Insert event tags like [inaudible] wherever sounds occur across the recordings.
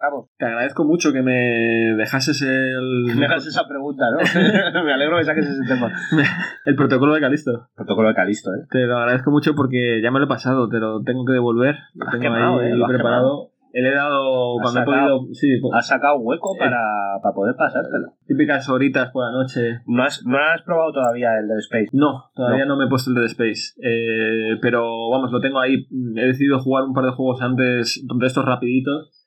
Vamos. Te agradezco mucho que me dejases el. [laughs] Me hagas esa pregunta, ¿no? [laughs] me alegro que saques ese tema. el protocolo de Calisto. Protocolo de Calisto, ¿eh? Te lo agradezco mucho porque ya me lo he pasado, te lo tengo que devolver. Lo Has tengo quemado, ahí ¿eh? Lo has preparado. Le he dado Has cuando he sacado- podido. Sí, pues, Has sacado hueco para, para poder pasártelo. típicas horitas por la noche. ¿No has, no has probado todavía el Dead Space? No, todavía no, me he puesto el Dead Space. Eh, pero vamos, lo tengo ahí. He decidido jugar un par de juegos antes de estos rapiditos.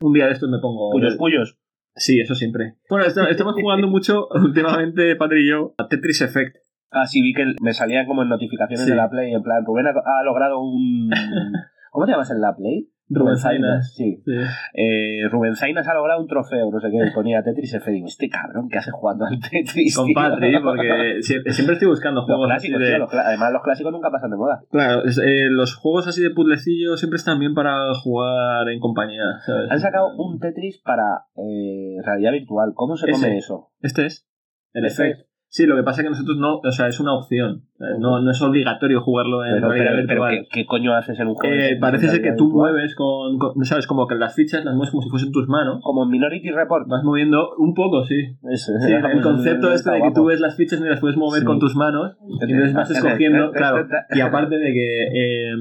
Un día de estos me pongo. Puyos, puyos. Sí, eso siempre. Bueno, estamos jugando mucho [laughs] últimamente, Padre y yo, a Tetris Effect. Ah, sí, vi que me salían como en notificaciones Sí. de la Play, en plan, Rubén ha, ha logrado un... [laughs] ¿Cómo te llamas en la Play? Rubén Zainas. Sí. Sí. Eh, Rubén Zainas ha logrado un trofeo, no sé qué, ponía Tetris F. Digo, este cabrón, ¿qué hace jugando al Tetris? Con tío? Patri, porque [laughs] sie- siempre estoy buscando Los juegos así clásicos, de... los cla- además los clásicos nunca pasan de moda. Claro, es- eh, los juegos así de puzzlecillo siempre están bien para jugar en compañía, ¿sabes? Han sacado un Tetris para eh, realidad virtual. ¿Cómo se come Ese. eso? Este es. El Este Effect. Sí, lo que pasa es que nosotros no, o sea, es una opción. No, no es obligatorio jugarlo en Pero, realidad pero, pero virtual. ¿qué, qué coño haces en un juego? Eh, parece ser que tú virtual? mueves con, con- ¿sabes? Como que las fichas las mueves como si fuesen tus manos. Como en Minority Report. Vas moviendo un poco, sí. Eso, Sí, el concepto este de que tú ves las fichas y las puedes mover Sí. con tus manos y entonces vas escogiendo, claro. Y aparte de que eh,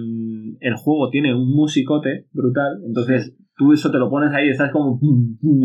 el juego tiene un musicote brutal, entonces tú eso te lo pones ahí y estás como... [laughs]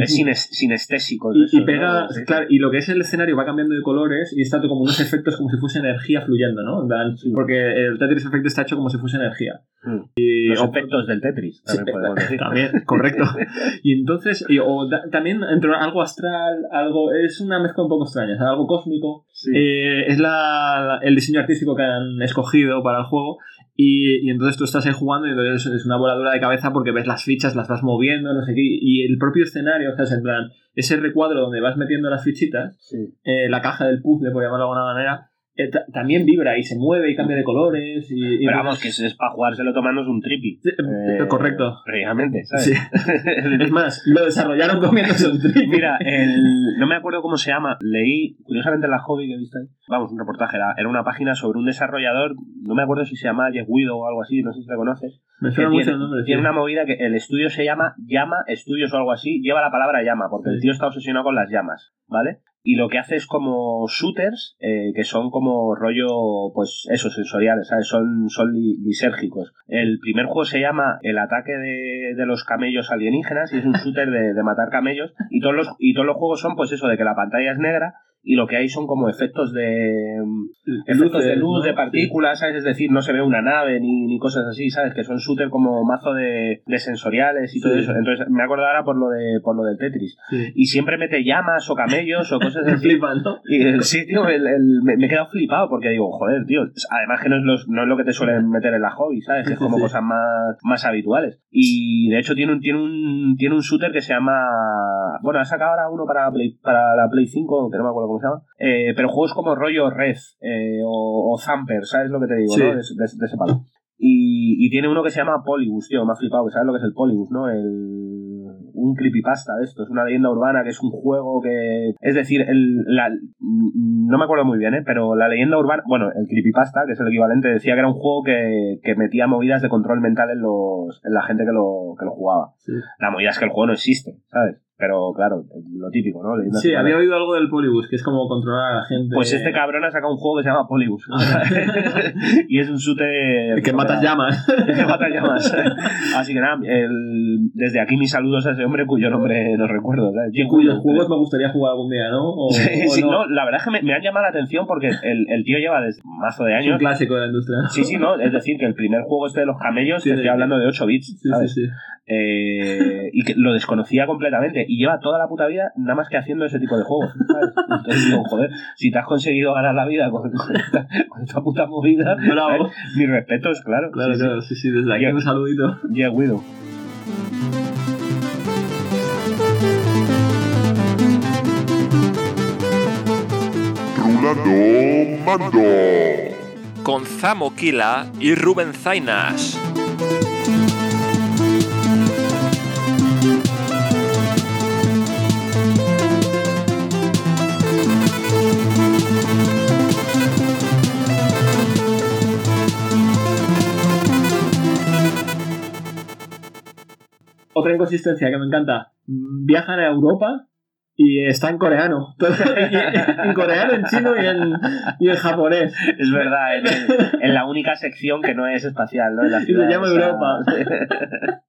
Es sines- sinestésico. y, eso, y pega, ¿no? Sí. claro, y lo que es el escenario va cambiando de colores y está todo como unos efectos como si fuese energía fluyendo, ¿no? Sí. Porque el Tetris Effect está hecho como si fuese energía. Mm. Y, Los o- efectos del Tetris, Sí, también podemos [laughs] decir. también, correcto. [laughs] Y entonces, y- o da- también entre algo astral, algo, es una mezcla un poco extraña, o sea, algo cósmico. Sí. Eh, es la, la- el diseño artístico que han escogido para el juego. Y, y entonces tú estás ahí jugando y entonces es una voladura de cabeza porque ves las fichas, las vas moviendo, no sé qué. Y el propio escenario, o sea, es en plan, ese recuadro donde vas metiendo las fichitas, Sí. eh, la caja del puzzle, por llamarlo de alguna manera, eh, ta- también vibra y se mueve y cambia de colores. Y, y Pero vamos, que es, es para jugárselo tomándose un tripi. Sí, eh, correcto. Realmente, ¿sabes? Sí. [laughs] Es más, lo desarrollaron comiéndose un trigo. Mira, el, no me acuerdo cómo se llama. Leí, curiosamente, en la hobby que he visto ahí. Vamos, un reportaje. Era, era una página sobre un desarrollador. No me acuerdo si se llama Jeff Widow o algo así. No sé si le conoces. Me suena mucho tiene, el nombre. sí. tiene una movida que el estudio se llama Llama Estudios o algo así. Lleva la palabra llama, porque el tío está obsesionado con las llamas, ¿vale? Y lo que hace es como shooters, eh, que son como rollo, pues eso, sensoriales, ¿sabes? Son, son li- lisérgicos. El primer juego se llama El ataque de, de los camellos alienígenas y es un shooter de, de matar camellos. Y todos, los, y todos los juegos son, pues eso, de que la pantalla es negra y lo que hay son como efectos de efectos de luz, de partículas, ¿sabes? Es decir, no se ve una nave ni, ni cosas así, ¿sabes? Que son shooter como mazo de, de sensoriales y todo Sí. eso. Entonces me acuerdo ahora por lo de por lo del Tetris. Sí. Y siempre mete llamas o camellos o cosas [laughs] así. flipan, ¿no? Y el, sí, tío, el- el- me, he quedado flipado porque digo, joder, tío, además que no es, los, no es lo que te suelen meter en la hobby, ¿sabes? Es como sí. cosas más, más habituales. Y de hecho tiene un, tiene un tiene un shooter que se llama, bueno, ha sacado ahora uno para la Play, para la Play 5, que no me acuerdo cómo se llama, eh, pero juegos como rollo Red eh, o, o Zamper, ¿sabes lo que te digo, Sí. no? De, de- de ese palo. Y, y tiene uno que se llama Polybus, tío, me ha flipado, sabes lo que es el Polybus, ¿no? El, un creepypasta de esto, es una leyenda urbana que es un juego que... Es decir, el, la, no me acuerdo muy bien, ¿eh? Pero la leyenda urbana, bueno, el creepypasta, que es el equivalente, decía que era un juego que, que metía movidas de control mental en, los, en la gente que lo, que lo jugaba. Sí. La movida es que el juego no existe, ¿sabes? Pero claro, lo típico, ¿no? Sí, había oído algo del Polybus, que es como controlar a la gente. Pues este cabrón ha sacado un juego que se llama Polybus. [laughs] y es un shooter... Que matas llamas. que mata llamas. Así que nada, el- desde aquí mis saludos a ese hombre cuyo nombre no recuerdo. ¿sabes? Jim Cuyos juegos me gustaría jugar algún día, ¿no? O, Sí, o sí, no. no, la verdad es que me, me han llamado la atención porque el, el tío lleva desde mazo de Es un años. clásico de la industria. Sí, sí, no, es decir, que el primer juego este de los camellos, Sí, te estoy hablando de 8 bits, Sí, sí. Eh, y que lo desconocía completamente y lleva toda la puta vida nada más que haciendo ese tipo de juegos, ¿sabes? Entonces digo, joder, si te has conseguido ganar la vida con, con esta, con esta puta movida, [laughs] Bravo. ¿sabes? mis respetos, claro. Claro, sí, sí. claro, sí, sí, desde aquí un saludito. Yeah, Widow. Rulando Mando. con Zamo Kila y Rubén Zainas. Inconsistencia que me encanta. Viajan a Europa y está en coreano. [laughs] En coreano, en chino y en, y en japonés. Es verdad, en, la única sección que no es espacial, ¿no? En la se ciudad llama esa- Europa. [laughs]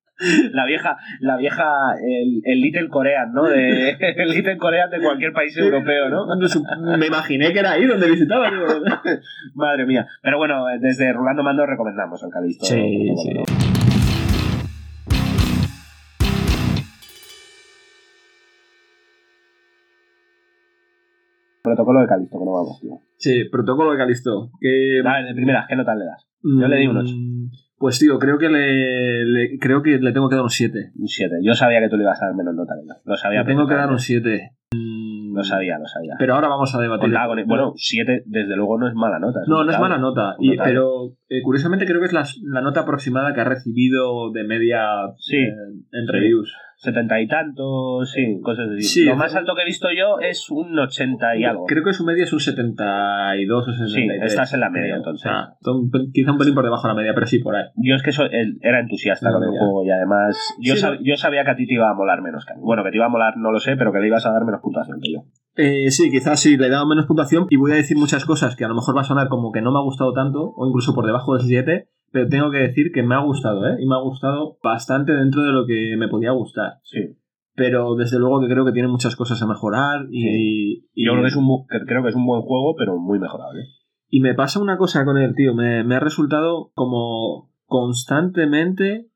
La vieja, la vieja, el, el Little Korean, ¿no? De, el Little Korean de cualquier país europeo, ¿no? Me imaginé que era ahí donde visitaba. digo, [laughs] Madre mía. Pero bueno, desde Rolando Mando recomendamos el Calisto. Sí, sí. Protocolo de Calisto, que no vamos, tío. Sí, protocolo de Calisto. Que, Dale, de primeras, ¿qué nota le das? yo le di un ocho. Mm, Pues tío, creo que le, le- creo que le tengo que dar un 7. Un 7. Yo sabía que tú le ibas a dar menos nota que yo. Lo sabía. Le tengo que dar un perfectamente. 7. Lo sabía, lo sabía. Pero ahora vamos a debatir. Bueno, 7 desde luego no es mala nota. No, no es mala nota. Y, pero eh, curiosamente creo que es la, la nota aproximada que ha recibido de media Sí. eh, en Sí. reviews. Setenta y tantos, sí, cosas así. Sí. Lo más alto que he visto yo es un 80 y algo. Creo que su media es un 72 o 73. estás en la media, creo. entonces. Pel- quizá un pelín por debajo de la media, pero sí, por ahí. Yo es que soy- era entusiasta con el juego y además yo, Sí, sab- no. yo sabía que a ti te iba a molar menos que a mí. Bueno, que te iba a molar no lo sé, pero que le ibas a dar menos puntuación que yo. Eh, sí, quizás sí, le he dado menos puntuación y voy a decir muchas cosas que a lo mejor va a sonar como que no me ha gustado tanto, o incluso por debajo del 7, pero tengo que decir que me ha gustado, ¿eh? Y me ha gustado bastante dentro de lo que me podía gustar. Sí. Pero desde luego que creo que tiene muchas cosas a mejorar y, y- Yo creo que, es un, creo que es un buen juego, pero muy mejorable. y me pasa una cosa con él, tío, me, me ha resultado como constantemente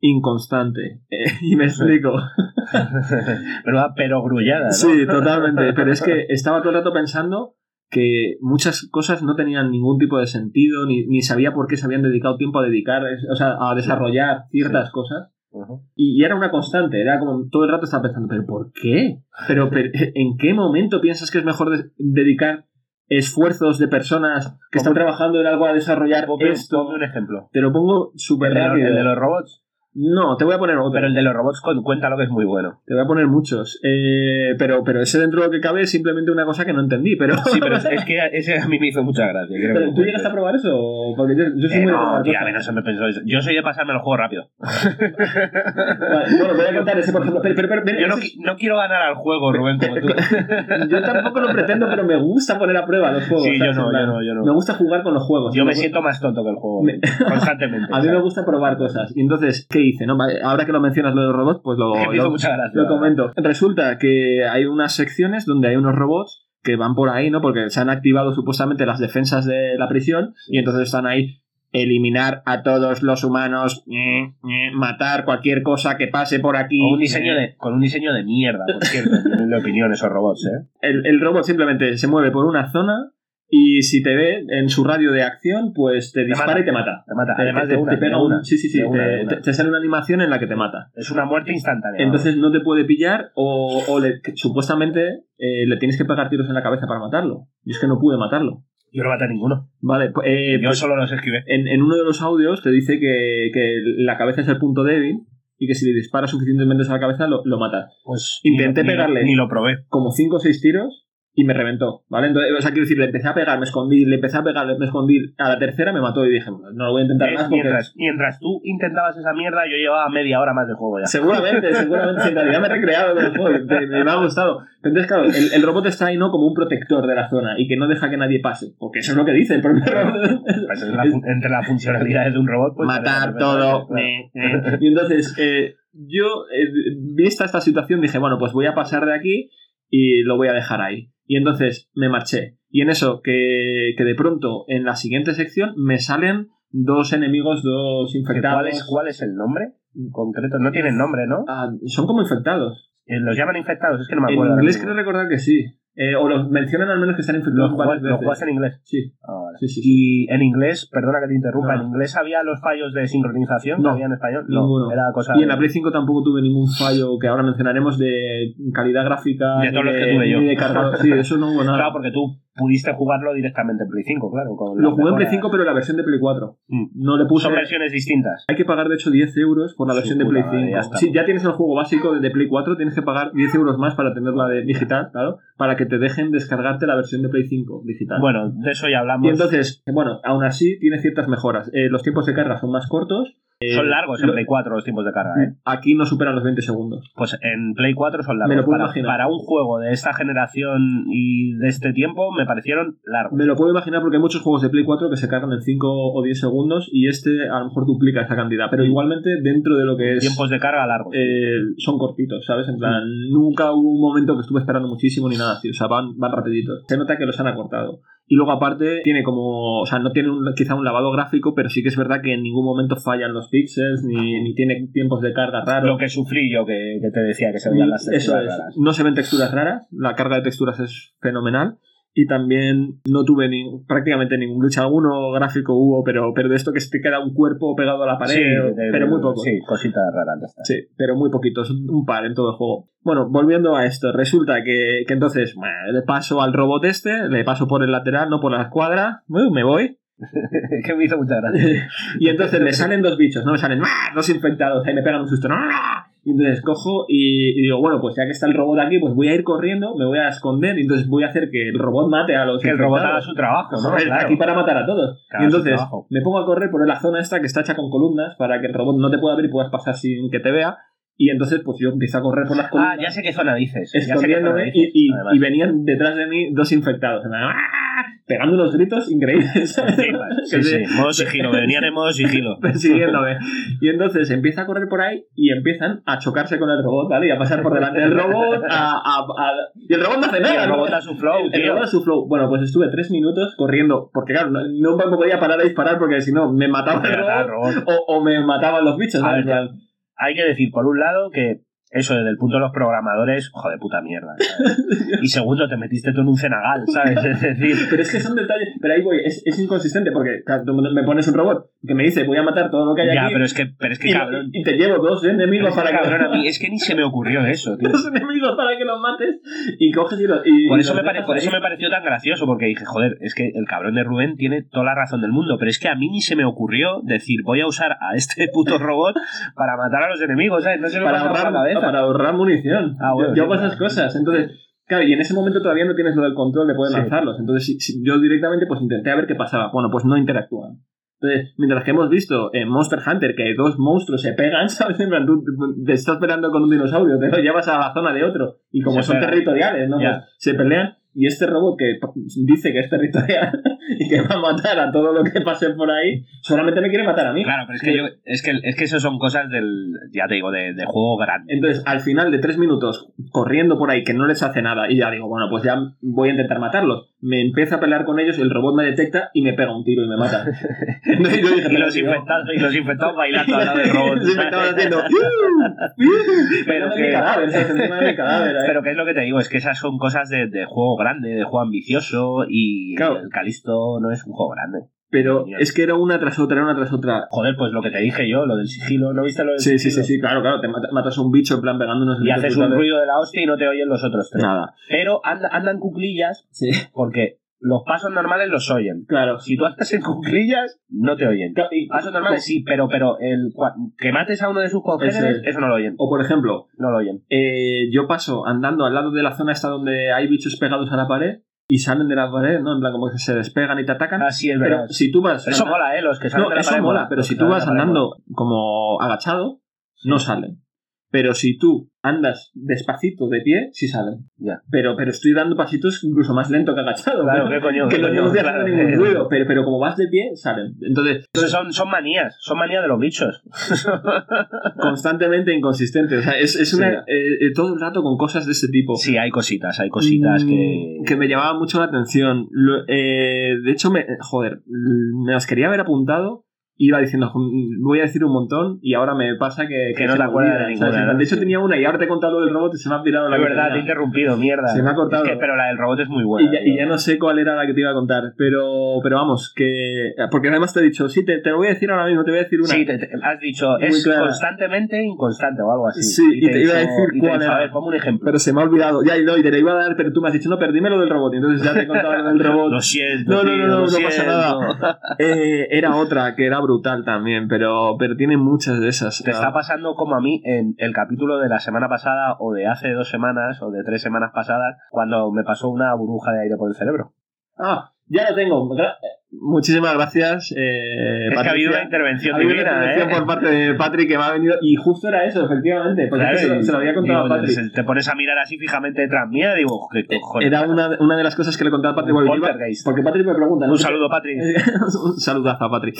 inconstante. [laughs] Eh, y me explico. [laughs] pero, pero grullada, ¿no? Sí, totalmente. Pero es que estaba todo el rato pensando que muchas cosas no tenían ningún tipo de sentido, ni, ni sabía por qué se habían dedicado tiempo a dedicar, o sea, a desarrollar ciertas cosas. Y, y era una constante, era como todo el rato estaba pensando, ¿pero por qué? ¿Pero, pero [laughs] en qué momento piensas que es mejor de- dedicar esfuerzos de personas que están trabajando en algo a desarrollar Ponme, esto? ponme un ejemplo. Te lo pongo súper rápido. el de los robots. No, te voy a poner otro. Pero el de los robots con- cuéntalo que es muy bueno. Te voy a poner muchos. Eh, pero, pero ese dentro de lo que cabe es simplemente una cosa que no entendí. Pero, Sí, pero es, [laughs] es que ese a mí me hizo mucha gracia. Pero, lo ¿Tú llegaste a probar eso? Porque yo, yo soy Eh, muy no, probar tío, a cosas. mí no se me pensó eso. Yo soy de pasarme el juego rápido. [laughs] Vale, bueno, voy a contar ese, por ejemplo. Pero, pero, pero, mira, Yo no, ese- qui- no quiero ganar al juego, Rubén, como tú. yo tampoco lo pretendo, pero me gusta poner a prueba los juegos. Sí, yo no, yo no, yo no. Me gusta jugar con los juegos. Yo me Me- siento más tonto que el juego. Me- Constantemente. [laughs] A mí me gusta probar cosas. Y entonces, ¿qué hice? No? Ahora que lo mencionas lo de los robots, pues lo, lo- mucha gracia. lo comento. Resulta que hay unas secciones donde hay unos robots que van por ahí, ¿no? Porque se han activado supuestamente las defensas de la prisión y entonces están ahí eliminar a todos los humanos, eh, eh, matar cualquier cosa que pase por aquí. Con un diseño de, con un diseño de mierda, por cierto, en mi opinión, esos robots, ¿eh? El, el robot simplemente se mueve por una zona y si te ve en su radio de acción, pues te dispara mata. y te mata. Te mata. Te- Además te- de una. te pega de un- una. sí, sí, sí. Una, te, una. sale una animación en la que te mata. Es una muerte instantánea. Entonces no te puede pillar o, o le- que supuestamente eh, le tienes que pegar tiros en la cabeza para matarlo. Y es que no pude matarlo. Yo no maté a ninguno. Vale, pues, eh, Yo pues, solo los esquivé. en, en uno de los audios te dice que, que la cabeza es el punto débil y que si le disparas suficientemente a la cabeza lo, lo matas. Pues Intenté ni lo- ni lo- pegarle. Ni lo probé. Como 5 o 6 tiros y me reventó, ¿vale? Entonces, o sea, quiero decir, le empecé a pegar, me escondí, le empecé a pegar, me escondí. A la tercera me mató y dije, no lo voy a intentar ¿Ves? más porque... Mientras, mientras tú intentabas esa mierda, yo llevaba media hora más de juego ya. Seguramente, [laughs] seguramente, en realidad me he recreado con el juego, me, me ha gustado. Entonces, claro, el, el robot está ahí, ¿no? Como un protector de la zona y que no deja que nadie pase, porque eso es lo que dice el propio robot. Pues la entre las funcionalidades de un robot, pues. Matar todo. eh, eh. Y entonces, eh, yo, eh, vista esta situación, dije, bueno, pues voy a pasar de aquí y lo voy a dejar ahí. Y entonces me marché. Y en eso, que, que de pronto, en la siguiente sección, me salen dos enemigos, dos infectados. ¿Cuál es, ¿Cuál es el nombre concreto? No tienen nombre, ¿no? Ah, son como infectados. Eh, Los llaman infectados, es que no me En acuerdo. ahora inglés creo recordar que sí. Eh, o los mencionan al menos que están infectados ¿Los juegas en inglés? Sí, Ah, vale. sí, sí. sí. Y en inglés, perdona que te interrumpa, No. en inglés había los fallos de sincronización No, que había en español. ninguno. No, era cosa Y en la Play 5 tampoco tuve ningún fallo que ahora mencionaremos de calidad gráfica. De ni todos los que tuve yo. ni de cargador. Sí, [laughs] eso no hubo nada. Claro, porque tú pudiste jugarlo directamente en Play 5, claro. Con Lo jugué en Play mejoras. 5, pero la versión de Play 4. Mm. No le puse. Son versiones distintas. Hay que pagar, de hecho, 10 euros por la versión de Play madre, 5. ya. Si ya tienes el juego básico de Play 4, tienes que pagar 10 euros más para tener la de digital, claro, para que te dejen descargarte la versión de Play 5 digital. Bueno, de eso ya hablamos. Entonces, bueno, aún así tiene ciertas mejoras. Eh, los tiempos de carga son más cortos. Son largos en lo- Play 4 los tiempos de carga, ¿eh? Aquí no superan los 20 segundos. Pues en Play 4 son Me largos. lo puedo para, imaginar. para un juego de esta generación y de este tiempo me parecieron largos. Me lo puedo imaginar porque hay muchos juegos de Play 4 que se cargan en 5 o 10 segundos y este a lo mejor duplica esa cantidad. Pero igualmente, dentro de lo que es. Tiempos de carga largos. eh, son cortitos, ¿sabes? En plan, nunca hubo un momento que estuve esperando muchísimo ni nada así. O sea, van, van rapiditos. Se nota que los han acortado. Y luego, aparte, tiene como. O sea, no tiene un- quizá un lavado gráfico, pero sí que es verdad que en ningún momento fallan los píxeles ni, ni tiene tiempos de carga raros. Lo que sufrí yo, que, que te decía que se veían las Eso texturas es. raras. No se ven texturas raras. La carga de texturas es fenomenal. Y también no tuve ni, prácticamente ningún glitch. Alguno gráfico hubo, pero, pero de esto que se te queda un cuerpo pegado a la pared. Sí, de- pero muy poco. Sí, cositas raras. Sí, pero muy poquitos, un par en todo el juego. Bueno, volviendo a esto, resulta que, que entonces bueno, le paso al robot este, le paso por el lateral, no por la escuadra, me voy, [laughs] que me hizo mucha gracia. [laughs] y entonces le salen dos bichos, no me salen ¡ah! dos infectados, ahí me pegan un susto, ¡ah! Y entonces cojo y, y digo, bueno, pues ya que está el robot aquí, pues voy a ir corriendo, me voy a esconder, y entonces voy a hacer que el robot mate a los Que el robot haga su trabajo, ¿no? Claro. aquí para matar a todos. Claro, y entonces me pongo a correr por la zona esta que está hecha con columnas para que el robot no te pueda ver y puedas pasar sin que te vea. Y entonces, pues yo empiezo a correr por las Ah, columnas. ya sé qué zona dices. Escondiéndome y, y- venían detrás de mí dos infectados. ¡ah! Pegando unos gritos increíbles. Sí, [laughs] sí. se- Modo [laughs] sigilo. Venían en modo sigilo. [laughs] persiguiéndome. Y entonces empieza a correr por ahí y empiezan a chocarse con el robot, ¿vale? Y a pasar por delante del robot. A, a- a- Y el robot no hace nada. el robot a su flow, El- robot a su flow. Bueno, pues estuve tres minutos corriendo, porque claro, no, no podía parar a disparar porque si no me mataba el robot o, o me mataban los bichos. ¿sabes? ver, Hay que decir, por un lado, que eso desde el punto de los programadores, joder, puta mierda. ¿sabes? [laughs] Y segundo, te metiste tú en un cenagal, ¿sabes? Es decir, Pero es que son detalles. Pero ahí voy, es, es inconsistente porque tú me pones un robot que me dice voy a matar todo lo que hay ya, aquí. pero es que, pero es que y, cabrón. y te llevo dos enemigos que, para que cabrón, a mí [laughs] es que ni se me ocurrió eso, tío. dos enemigos para que los mates y coges y los. y- Por y eso, los me pare- dejas por eso ahí. me pareció tan gracioso, porque dije, joder, es que el cabrón de Rubén tiene toda la razón del mundo, pero es que a mí ni se me ocurrió decir, voy a usar a este puto robot para matar a los enemigos, ¿sabes? No se me para ahorrar, la cabeza. Para ahorrar munición. Ah, bueno, yo hago esas cosas. Entonces, claro, y en ese momento todavía no tienes lo del control de poder Sí. lanzarlos. Entonces, si- si- yo directamente pues intenté a ver qué pasaba. Bueno, pues no interactúan. Entonces, mientras que hemos visto en Monster Hunter que dos monstruos se pegan, [laughs] ¿sabes? En plan, tú te estás peleando con un dinosaurio, te lo llevas a la zona de otro. Y como Se son territoriales, ¿no? Pues se pelean. Y este robot que dice que es territorial [laughs] y que va a matar a todo lo que pase por ahí, solamente me quiere matar a mí. Claro, pero es que yo, es que, es que eso son cosas del, ya te digo, de, de juego grande. Entonces, al final de tres minutos corriendo por ahí que no les hace nada y ya digo, bueno, pues ya voy a intentar matarlos. Me empiezo a pelear con ellos, el robot me detecta y me pega un tiro y me mata. [laughs] Entonces yo dije, Y los infectados, y los infectados bailando al lado del robot. [laughs] los infectados haciendo... [laughs] Pero que- mi cadáver, ¿eh? Pero que es lo que te digo, es que esas son cosas de, de juego grande, de juego ambicioso y Claro. el Calisto no es un juego grande. Pero es que era una tras otra, era una tras otra. Joder, pues lo que te dije yo, lo del sigilo, ¿no viste lo del Sí, sí, sigilo? sí, sí, claro, claro, te mata- matas a un bicho en plan pegando unos Y haces un ruido de la hostia y no te oyen los otros tres. Nada. Pero anda- andan cuclillas Sí, porque los pasos normales los oyen. claro. Si tú andas en cuclillas, no te oyen. Claro, y- Pasos normales sí, pero, pero el, que mates a uno de sus congéneres, Ese es. eso no lo oyen. O por ejemplo, No lo oyen. eh, yo paso andando al lado de la zona esta donde hay bichos pegados a la pared y salen de la pared, ¿no? En plan como que se despegan y te atacan. Así es pero verdad. si tú vas... Eso mola, ¿eh? Los que salen No, de la eso pared mola, pero si tú vas andando como agachado, no salen. Pero si tú andas despacito de pie, sí salen. Ya. Pero, pero estoy dando pasitos incluso más lento que agachado. Claro, ¿no? qué coño. que no, claro, haciendo ningún [laughs] ruido. Pero, pero como vas de pie, salen. Entonces, Entonces son, son manías, son manías de los bichos. [laughs] constantemente inconsistente. O sea, es, es una, Sí. eh, eh, todo el rato con cosas de este tipo. Sí, hay cositas, hay cositas que... Mm, que me llamaban mucho la atención. Lo- eh, de hecho, me, joder, me las quería haber apuntado. Iba diciendo, "Mm, voy a decir un montón y ahora me pasa que, Que no te acuerdas olvida", de ninguna, ¿no? De hecho, tenía una y ahora te he contado lo del robot y se me ha pirado la Es verdad, te he interrumpido, mierda. Se me ha cortado. Es que, pero la del robot es muy buena. Y ya, y tío. ya no sé cuál era la que te iba a contar, pero, pero vamos, que. Porque además te he dicho, sí, te, te lo voy a decir ahora mismo, te voy a decir una. Sí, te- te- has dicho, Muy es clara. constantemente inconstante o algo así. Sí, y te iba a decir y cuál era. A ver, ponme un ejemplo. Pero se me ha olvidado. Ya, y no, y te lo iba a dar, pero tú me has dicho, no, perdíme lo del robot. Y entonces ya te he contado lo del [laughs] robot. Lo siento, No, no, no, no, no pasa nada. [laughs] Eh, era otra que era brutal también, pero, pero tiene muchas de esas. Te está pasando como a mí en el capítulo de la semana pasada o de hace dos semanas o de tres semanas pasadas cuando me pasó una burbuja de aire por el cerebro. Ah, Ya lo tengo. Muchísimas gracias. Eh, Es que ha habido una intervención Ha habido una intervención ¿eh? por parte de Patrick que me ha venido. Y justo era eso, efectivamente. Porque Claro, es que se, lo, y- se lo había contado digo, a Patrick. Te pones a mirar así fijamente detrás mía digo, ¿qué cojones? Era una, una de las cosas que le contaba a Patrick. Porque Patrick me pregunta. ¿no? Un saludo, Patrick. [laughs] un saludazo a Patrick.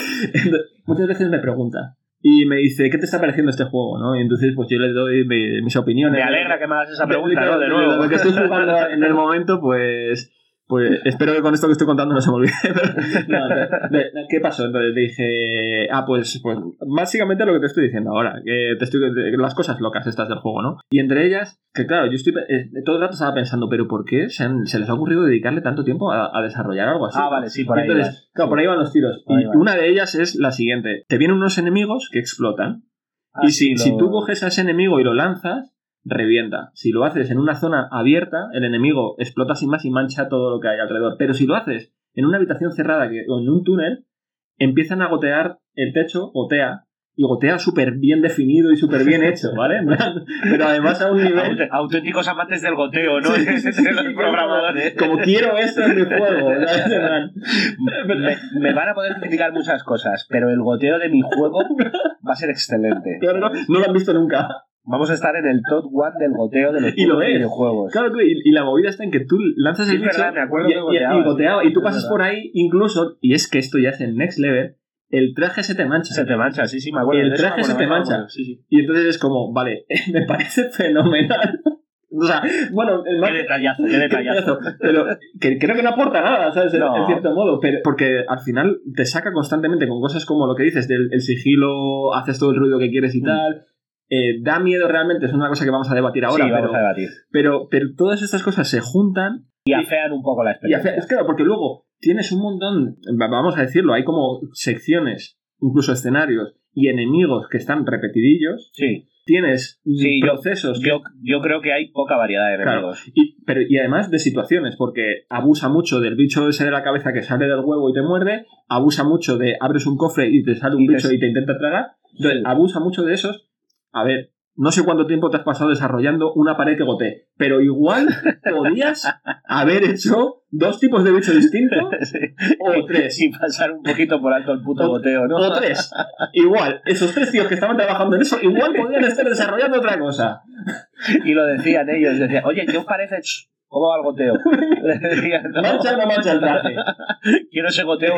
Muchas veces me pregunta. Y me dice, ¿qué te está pareciendo este juego? ¿no? Y entonces, pues yo le doy mi- mis opiniones. Me alegra que me hagas esa pregunta, de- ¿no? De nuevo. Lo que estoy jugando en el momento, pues. Pues [laughs] espero que con esto que estoy contando no se me olvide. [laughs] Pero, no, de- de- ¿Qué pasó? Entonces dije, ah, pues, pues básicamente lo que te estoy diciendo ahora, que te estoy, de- las cosas locas estas del juego, ¿no? Y entre ellas, que claro, yo estoy eh, todo el rato estaba pensando, pero ¿por qué se, han- se les ha ocurrido dedicarle tanto tiempo a, a desarrollar algo así? Ah, vale, sí, por ahí Entonces, vas. claro, por ahí van los tiros. Por y una de ellas es la siguiente: te vienen unos enemigos que explotan. Ah, y si, sí, si tú coges a ese enemigo y lo lanzas, revienta. Si lo haces en una zona abierta, el enemigo explota sin más y mancha todo lo que hay alrededor. Pero si lo haces en una habitación cerrada que- o en un túnel, empiezan a gotear el techo, gotea, y gotea súper bien definido y súper bien hecho, [laughs] ¿vale? Pero además a un nivel... Aut- auténticos amantes del goteo, ¿no? Sí, [laughs] sí, sí, De los sí, programadores. [laughs] Como quiero esto en mi juego. Me, me van a poder criticar muchas cosas, pero el goteo de mi juego va a ser excelente. Claro, no, no lo han visto nunca. Vamos a estar en el top one del goteo de los Y lo videojuegos. Claro, y, y la movida está en que tú lanzas Sí, el bicho verdad, me acuerdo y, que y- goteaba, y goteaba, y tú pasas por ahí incluso, y es que esto ya es el next level, el traje se te mancha. Se te mancha, sí, sí, me acuerdo. El de eso, traje se te mancha. Sí, sí. Y entonces es como, vale, [laughs] me parece fenomenal. O sea, bueno, el Qué detallazo, qué [laughs] detallazo. pero que creo que no aporta nada, ¿sabes? No. En cierto modo, pero porque al final te saca constantemente con cosas como lo que dices del el sigilo, haces todo el ruido que quieres y Mm. tal. Eh, da miedo realmente, es una cosa que vamos a debatir ahora, sí, vamos pero, a debatir. pero, pero todas estas cosas se juntan Y afean un poco la y experiencia. hace- es claro, porque luego tienes un montón, va- vamos a decirlo, hay como secciones, incluso escenarios y enemigos que están repetidillos. Sí, Tienes mm, yo- procesos que- yo, yo creo que hay poca variedad de Claro. y, pero, y además de situaciones, porque abusa mucho del bicho ese de la cabeza que sale del huevo y te muerde, abusa mucho de abres un cofre y te sale un Y te- bicho y te intenta tragar. Entonces, Sí. abusa mucho de esos. A ver, no sé cuánto tiempo te has pasado desarrollando una pared que gotee, pero igual [laughs] podías haber hecho dos tipos de bicho distintos [laughs] Sí. o tres. Sin pasar un poquito por alto el puto O- goteo, ¿no? O tres. Igual, esos tres tíos que estaban trabajando en eso, igual podían estar desarrollando otra cosa. Y lo decían ellos, decían, oye, ¿qué os parece? ¿Cómo va el goteo? [laughs] Le decían, "No, ¿Mancha o no mancha el traje? quiero ese goteo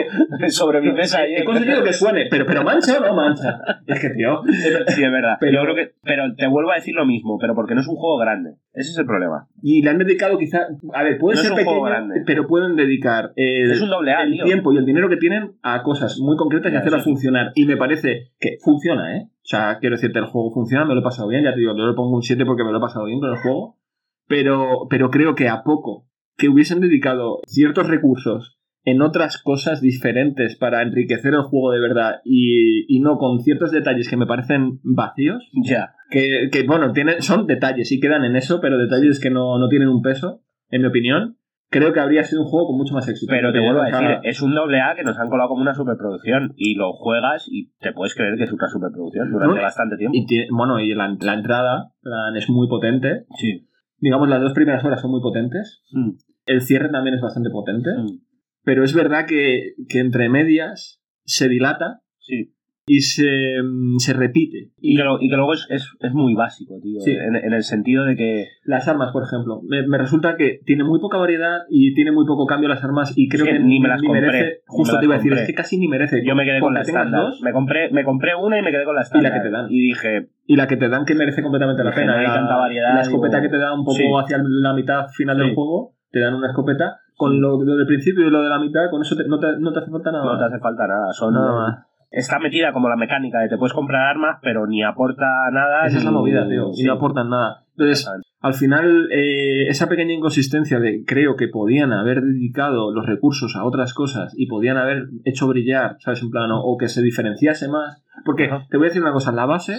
sobre mi mesa. He conseguido que suene, pero, pero mancha o no mancha. Es que, tío. Sí, es verdad. Pero- Yo creo que, pero te vuelvo a decir lo mismo, pero porque no es un juego grande. Ese es el problema. Y le han dedicado quizá. A ver, puede No es ser un juego grande. pero pueden dedicar eh, Es un doble A, el tío. tiempo y el dinero que tienen a cosas muy concretas y hacerlas sí. funcionar. Y me parece que funciona, ¿eh? O sea, quiero decirte, el juego funciona, me lo he pasado bien. Ya te digo, yo le pongo un 7 porque me lo he pasado bien con el juego. Pero, pero creo que a poco que hubiesen dedicado ciertos recursos en otras cosas diferentes para enriquecer el juego de verdad y, y no con ciertos detalles que me parecen vacíos, Ya. que, que, bueno, tienen, son detalles y quedan en eso, pero detalles que no, no tienen un peso, en mi opinión. Creo que habría sido un juego con mucho más éxito. Pero te vuelvo a decir, es un doble A que nos han colado como una superproducción. Y lo juegas y te puedes creer que es una superproducción durante No, bastante tiempo. y tiene- bueno, y la, la entrada plan, es muy potente. Sí. Digamos, las dos primeras horas son muy potentes. Mm, El cierre también es bastante potente. mm, Pero es verdad que, que entre medias se dilata Sí. Y se, mm, se repite. Y que, lo- y que luego es, es, es muy básico, tío. Sí. En, en el sentido de que. Las armas, por ejemplo. Me, me resulta que tiene muy poca variedad y tiene muy poco cambio las armas y creo Es que ni me las compré, merece. Justo me te iba a decir, es que casi ni merece. Yo me quedé con Porque la estándar. dos, Me compré, me compré una y me quedé con la Y estándar. la que te dan. Y dije, y la que te dan que merece completamente la pena. no hay la, tanta variedad, la escopeta digo, que te da un poco sí. hacia la mitad final del Sí. juego, te dan una escopeta. Con lo, lo del principio y lo de la mitad, con eso te- no, te, no te hace falta nada. no te hace falta nada. Son, Nada más. Está metida como la mecánica de te puedes comprar armas, pero ni aporta nada. Esa es la movida, tío. Y sí. no aportan nada. Entonces, al final, eh, esa pequeña inconsistencia de creo que podían haber dedicado los recursos a otras cosas y podían haber hecho brillar, ¿sabes? En plan, o, que se diferenciase más. Porque Ajá. te voy a decir una cosa, la base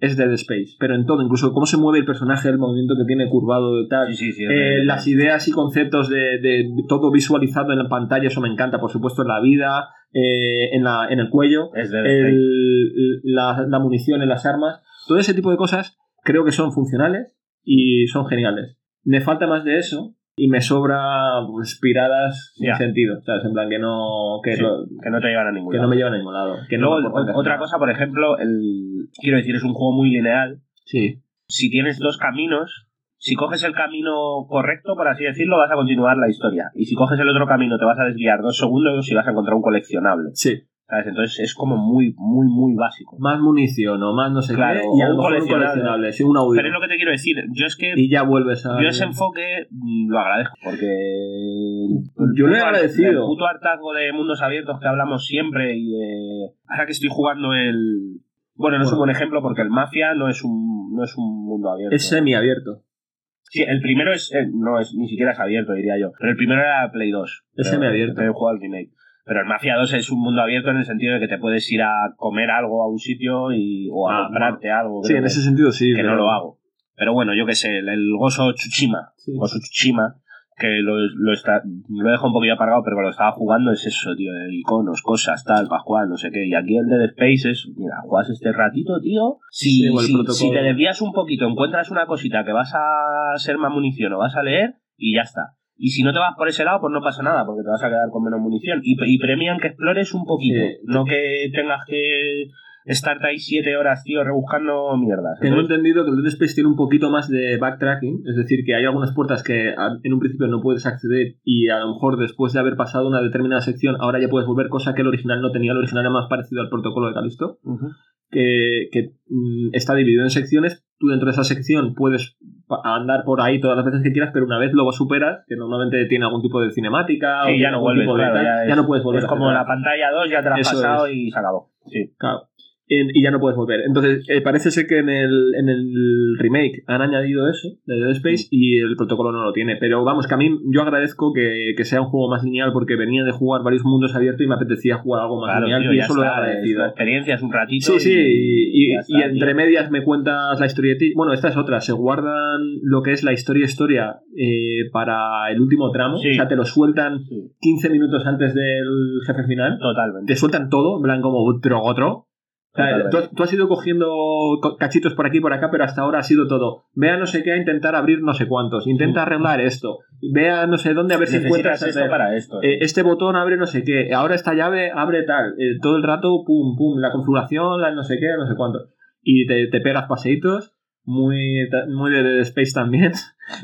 es Dead Space, pero en todo, incluso cómo se mueve el personaje, el movimiento que tiene curvado y tal. Sí, sí, sí. Eh, las ideas y conceptos de, de todo visualizado en la pantalla, eso me encanta, por supuesto, en la vida, eh, en, la, en el cuello, es el- la, la munición en las armas, todo ese tipo de cosas creo que son funcionales y son geniales. Me falta más de eso y me sobra pues, piradas sin Ya. sentido. ¿Sabes? En plan que no, que Sí, lo- que no te llevan a ningún que lado. no me llevan a ningún lado. Que no Luego, me aportan o- otra cosa, por ejemplo, el quiero decir, es un juego muy lineal. Sí. Si tienes dos caminos, si coges el camino correcto, por así decirlo, vas a continuar la historia. Y si coges el otro camino, te vas a desviar dos segundos y vas a encontrar un coleccionable. Sí. ¿Sabes? Entonces es como muy, muy, muy básico. Más munición o más no sé Claro, qué. Y a o lo un mejor un coleccionable. coleccionable. Sí, un audio. Pero es lo que te quiero decir. Yo es que Y ya vuelves a. yo ese enfoque mm, lo agradezco porque Yo lo he agradecido. El puto hartazgo de mundos abiertos que hablamos siempre y de ahora que estoy jugando el bueno no es un buen ejemplo porque el Mafia no es un no es un mundo abierto. Es semiabierto. Sí, el primero es eh, no es ni siquiera es abierto diría yo, pero el primero era Play 2. Es semiabierto. pero he jugado el remake. Pero el Mafia 2 es un mundo abierto en el sentido de que te puedes ir a comer algo a un sitio y, o a Ah, comprarte algo. Sí, en ese sentido sí. que no lo hago. Pero bueno, yo qué sé, el, el Gozo Tsushima, Sí. Gozo Tsushima, que lo, lo, está, lo dejo un poquillo apagado, pero cuando estaba jugando es eso, tío, de iconos, cosas, tal, Pascual, no sé qué. Y aquí el Dead Space es, mira, juegas este ratito, tío. Si, Sí, si, si te desvías un poquito, encuentras una cosita que vas a ser más munición o vas a leer, y ya está. Y si no te vas por ese lado, pues no pasa nada, porque te vas a quedar con menos munición. Y, y premian que explores un poquito, Sí. no que tengas que estarte ahí siete horas, tío, rebuscando mierdas. Tengo entendido que el Dead Space tiene un poquito más de backtracking, es decir, que hay algunas puertas que en un principio no puedes acceder y a lo mejor después de haber pasado una determinada sección ahora ya puedes volver, cosa que el original no tenía. El original era más parecido al protocolo de Calisto, que, que, mm, está dividido en secciones. Tú dentro de esa sección puedes andar por ahí todas las veces que quieras, pero una vez lo superas, que normalmente tiene algún tipo de cinemática o Sí, ya no algún vuelves, tipo de claro, ya, ya es- no puedes volver. Es como la pantalla 2, ya te la has Eso pasado es. y se acabó. Sí. Claro. En- y ya no puedes volver. Entonces, eh, parece ser que en el, en el remake han añadido eso de Dead Space y el protocolo no lo tiene. Pero vamos, que a mí yo agradezco que, que sea un juego más lineal porque venía de jugar varios mundos abiertos y me apetecía jugar algo más Claro, lineal tío, y eso lo he agradecido. La experiencia es un ratito. Sí, sí, y, y- ya está, y entre medias me cuentas la historieta. Bueno, esta es otra, se guardan lo que es la historia historia eh, para el último tramo, Sí. o sea, te lo sueltan Sí, 15 minutos antes del jefe final totalmente. te sueltan todo, en plan como otro, otro. Sea, tú, tú has ido cogiendo co- cachitos por aquí y por acá, pero hasta ahora ha sido todo. Ve a no sé qué a intentar abrir no sé cuántos. Intenta arreglar esto. Ve a no sé dónde a ver si encuentras esto hacer- para esto. eh, este botón abre no sé qué. Ahora esta llave abre tal. Eh, todo el rato, pum, pum. La configuración, la no sé qué, no sé cuánto. Y te, te pegas paseitos. Muy, muy de Space también.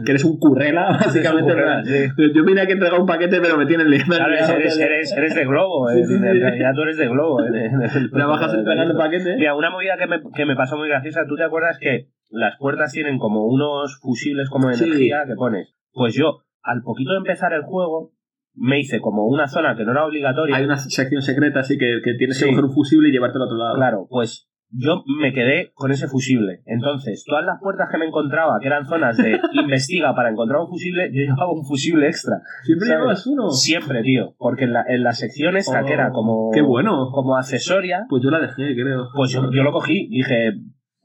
que eres un currela, básicamente. currela, sí. Yo vine aquí a entregar un paquete, pero me tienen liado. Claro, eres, eres, eres, eres de globo, Sí, sí, sí. en realidad tú eres de globo. eh, Trabajas entregando paquetes. Mira, una movida que me, que me pasó muy graciosa, ¿tú te acuerdas que las puertas tienen como unos fusibles como de energía que pones? Pues yo, al poquito de empezar el juego, me hice como una zona que no era obligatoria. Hay una sección secreta, así que, que tienes que coger un fusible y llevártelo al otro lado. Claro, pues yo me quedé con ese fusible. Entonces, todas las puertas que me encontraba, que eran zonas de [laughs] investiga para encontrar un fusible, yo llevaba un fusible extra. Siempre ¿Sabes? llevas uno. Siempre, tío. Porque en la, en la sección esta, Oh, que era como, Qué bueno. como accesoria, Pues yo la dejé, creo. pues yo, yo lo cogí. Dije,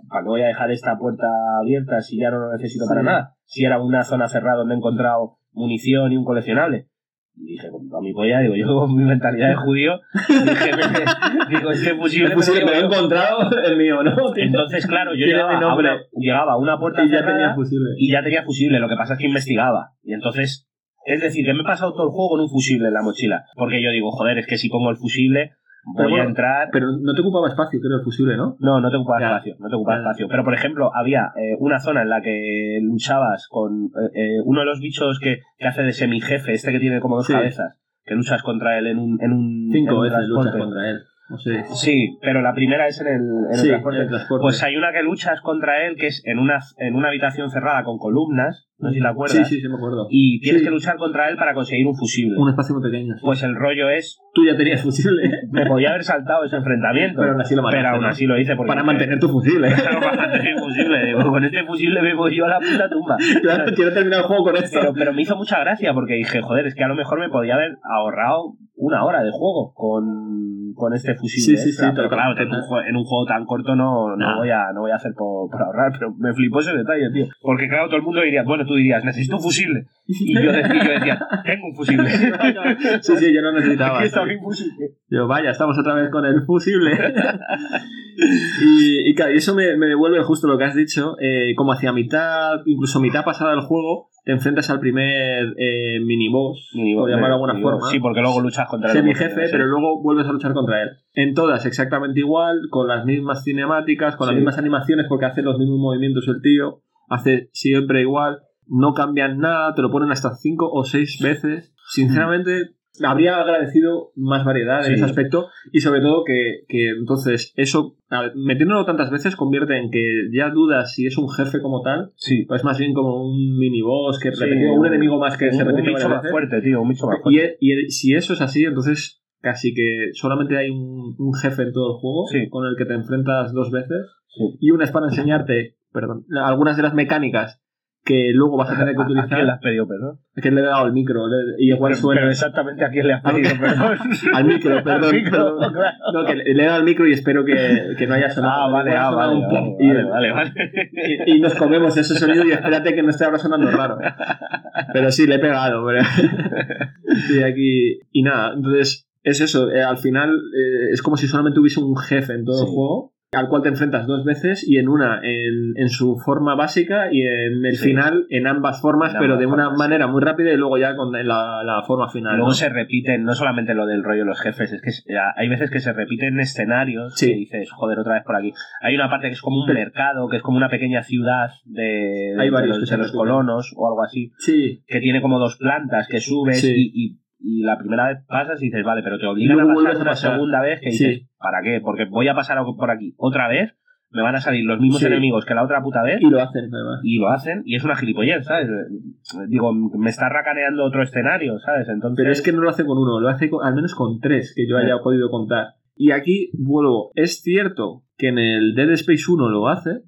¿para qué voy a dejar esta puerta abierta si ya no lo necesito para nada? Si era una zona cerrada donde he encontrado munición y un coleccionable. Y dije, a mi polla, digo, [laughs] yo con mi mentalidad de judío, dije, [laughs] digo, este fusible, El fusible me que he encontrado, el mío, ¿no? [laughs] Entonces, claro, yo llegaba a, una, llegaba a una puerta y ya cerrada tenía fusible. y ya tenía fusible. Lo que pasa es que investigaba. Y entonces, es decir, que me he pasado todo el juego con un fusible en la mochila. Porque yo digo, joder, es que si pongo el fusible, voy bueno, a entrar. Pero no te ocupaba espacio, creo, el fusible, ¿no? No, no te ocupaba Ya. espacio, no te ocupaba espacio. Pero, por ejemplo, había eh, una zona en la que luchabas con eh, eh, uno de los bichos que, que hace de semijefe, este que tiene como dos Sí. cabezas, que luchas contra él en un, en un, en Cinco un veces luchas contra él. No sé. Sí, pero la primera es en el, en el Sí, transporte. en el transporte. Pues hay una que luchas contra él que es en una, en una habitación cerrada con columnas, no sé si te acuerdas, Sí, sí, sí, me acuerdo. y tienes Sí. que luchar contra él para conseguir un fusible. Un espacio muy pequeño. sí. Pues el rollo es, Tú ya tenías fusible. [laughs] me podía haber saltado ese enfrentamiento, Pero aún así lo mataste, pero aún así lo hice porque Para mantener tu fusible. Claro, [laughs] para mantener el fusible. Digo, con este fusible me voy yo a la puta tumba. claro, quiero terminar el juego con esto. Pero, pero me hizo mucha gracia porque dije, joder, es que a lo mejor me podía haber ahorrado una hora de juego con, con este Sí, fusible. sí, extra, sí, pero claro, en un, en juego tan corto no, no, voy, a, no voy a hacer por, por ahorrar, pero me flipó ese detalle, tío. Porque claro, todo el mundo diría, bueno, tú dirías, necesito un fusible. Y yo, decía, tengo un fusible. [laughs] Sí, sí, yo no necesitaba. Aquí está mi fusible. Yo, vaya, estamos otra vez con el fusible. [laughs] y, y claro, y eso me, me devuelve justo lo que has dicho. eh, como hacia mitad, incluso mitad pasada del juego, te enfrentas al primer eh, miniboss, Miniboss, por llamarlo de alguna miniboss. forma. Sí, porque luego luchas contra el jefe, sí. pero luego vuelves a luchar contra él. En todas exactamente igual, con las mismas cinemáticas, con las mismas animaciones, porque hace los mismos movimientos el tío, hace siempre igual, no cambian nada, te lo ponen hasta cinco o seis veces. Sinceramente, habría agradecido más variedad en Sí. ese aspecto y sobre todo que, que entonces eso, ver, metiéndolo tantas veces, convierte en que ya dudas si es un jefe como tal, Sí. o es más bien como un miniboss que Sí, repetido, un enemigo más que se un, repite varias más veces. fuerte, tío, bicho más Y, fuerte. e- y e- si eso es así, entonces casi que solamente hay un, un jefe en todo el juego Sí. con el que te enfrentas dos veces y una es para enseñarte, perdón, algunas de las mecánicas que luego vas a tener que [laughs] ¿A quién le utilizar. has pedido perdón? Que le he dado el micro y igual Pero, suena pero exactamente a quién le has pedido perdón. [laughs] al micro, [laughs] perdón. Al micro, perdón. claro. No, que le he dado el micro y espero que, que no haya sonado. Ah, vale, ah, vale, y- vale, vale, vale. y, y nos comemos ese sonido y espérate que no esté ahora sonando raro. Pero sí, le he pegado. Pero... Sí, aquí. Y nada, entonces es eso. eh, al final eh, es como si solamente hubiese un jefe en todo el juego. Al cual te enfrentas dos veces y en una en, en su forma básica y en el Sí. final en ambas formas, En pero de una manera muy rápida y luego ya con la, la forma final. Luego ¿no? se repiten, no solamente lo del rollo de los jefes, es que hay veces que se repiten escenarios Sí. que dices, joder, otra vez por aquí. Hay una parte que es como un mercado, que es como una pequeña ciudad de, de- Hay de varios los, de los colonos o algo así, Sí. que tiene como dos plantas que subes y- y la primera vez pasas y dices, vale, pero te obligan a pasar una pasar. segunda vez que Sí. dices, ¿para qué? Porque voy a pasar por aquí otra vez, me van a salir los mismos Sí. enemigos que la otra puta vez. Y lo hacen, además. y lo hacen y es una gilipollez, ¿sabes? Digo, me está racaneando otro escenario, ¿sabes? Entonces, Pero es que no lo hace con uno, lo hace con- al menos con tres que yo Sí. haya podido contar. Y aquí vuelvo. Es cierto que en el Dead Space 1 lo hace,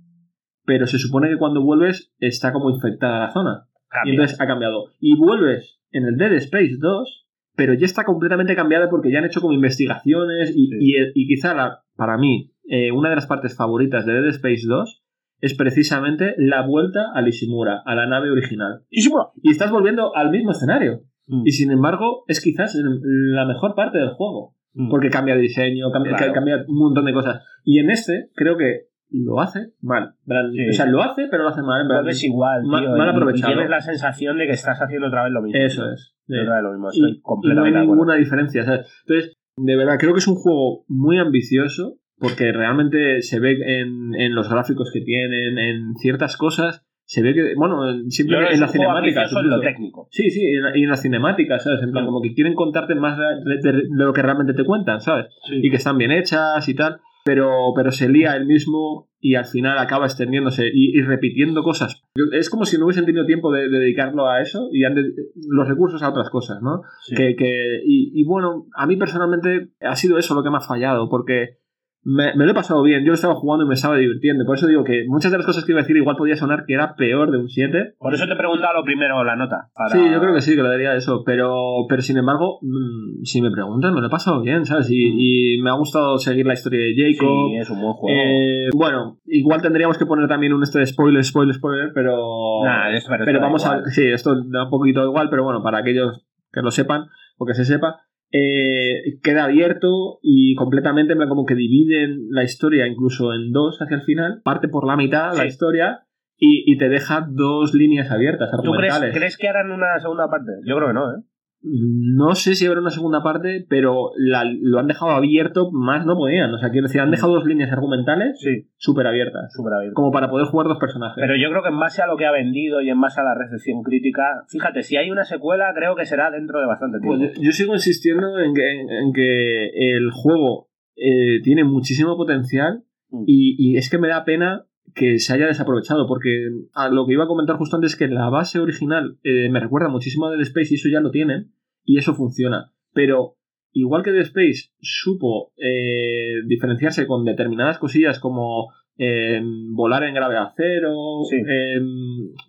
pero se supone que cuando vuelves está como infectada la zona. cambia. Y entonces ha cambiado. Y vuelves en el Dead Space 2, pero ya está completamente cambiada porque ya han hecho como investigaciones y, Sí. y- y quizá la, para mí eh, una de las partes favoritas de Dead Space 2 es precisamente la vuelta a Ishimura, a la nave original. Y estás volviendo al mismo escenario. Mm. Y sin embargo, es quizás la mejor parte del juego. Mm. Porque cambia de diseño, cambia, Claro. cambia un montón de cosas. Y en este, creo que lo hace mal. Sí. O sea, lo hace, pero lo hace mal. plan, vuelves igual, tío. mal aprovechado. Y tienes la sensación de que estás haciendo otra vez lo mismo. Eso tío. es. Sí. Otra vez lo mismo, Y, estoy y no hay completamente ninguna diferencia. ¿sabes? Entonces, de verdad, creo que es un juego muy ambicioso. Porque realmente se ve en, en los gráficos que tienen, en ciertas cosas. Se ve que, bueno, creo que en es las cinemáticas. en lo técnico. Sí, sí, y en, la- y en las cinemáticas, ¿sabes? En plan, como que quieren contarte más de, de- de lo que realmente te cuentan, ¿sabes? Y que están bien hechas y tal, pero, pero se lía él mismo y al final acaba extendiéndose y, y repitiendo cosas. Es como si no hubiesen tenido tiempo de, de dedicarlo a eso y han de- los recursos a otras cosas, ¿no? Sí. Que, que- y, y bueno, a mí personalmente ha sido eso lo que me ha fallado, porque me, me lo he pasado bien, yo estaba jugando y me estaba divirtiendo. Por eso digo que muchas de las cosas que iba a decir igual podía sonar que era peor de un 7. Por eso te he preguntado lo primero la nota. para- Sí, yo creo que sí, que le daría eso. Pero, pero sin embargo, mm, si me preguntan, me lo he pasado bien, ¿sabes? Y, y me ha gustado seguir la historia de Jacob. Sí, es un buen juego. Eh, bueno, igual tendríamos que poner también un este de spoiler, spoiler, spoiler, pero. Nah, pero pero vamos igual. a. Sí, esto da un poquito igual, pero bueno, para aquellos que lo sepan o que se sepa. Eh, queda abierto y completamente como que dividen la historia incluso en dos hacia el final, parte por la mitad la historia y, y te deja dos líneas abiertas ¿Tú crees, crees que harán una segunda parte? Yo creo que no, ¿eh? No sé si habrá una segunda parte, pero la- lo han dejado abierto, más no podían. O sea, quiero decir, han dejado dos líneas argumentales Sí, súper abiertas, súper abierto. como para poder jugar dos personajes. Pero yo creo que en base a lo que ha vendido y en base a la recepción crítica, fíjate, si hay una secuela, creo que será dentro de bastante tiempo. Pues yo, yo sigo insistiendo en que, en que el juego eh, tiene muchísimo potencial Mm. y, y es que me da pena que se haya desaprovechado, porque a lo que iba a comentar justo antes es que la base original eh, me recuerda muchísimo a Dead Space y eso ya lo tienen y eso funciona. Pero igual que Dead Space supo eh, diferenciarse con determinadas cosillas como eh, volar en gravedad cero, Sí. eh,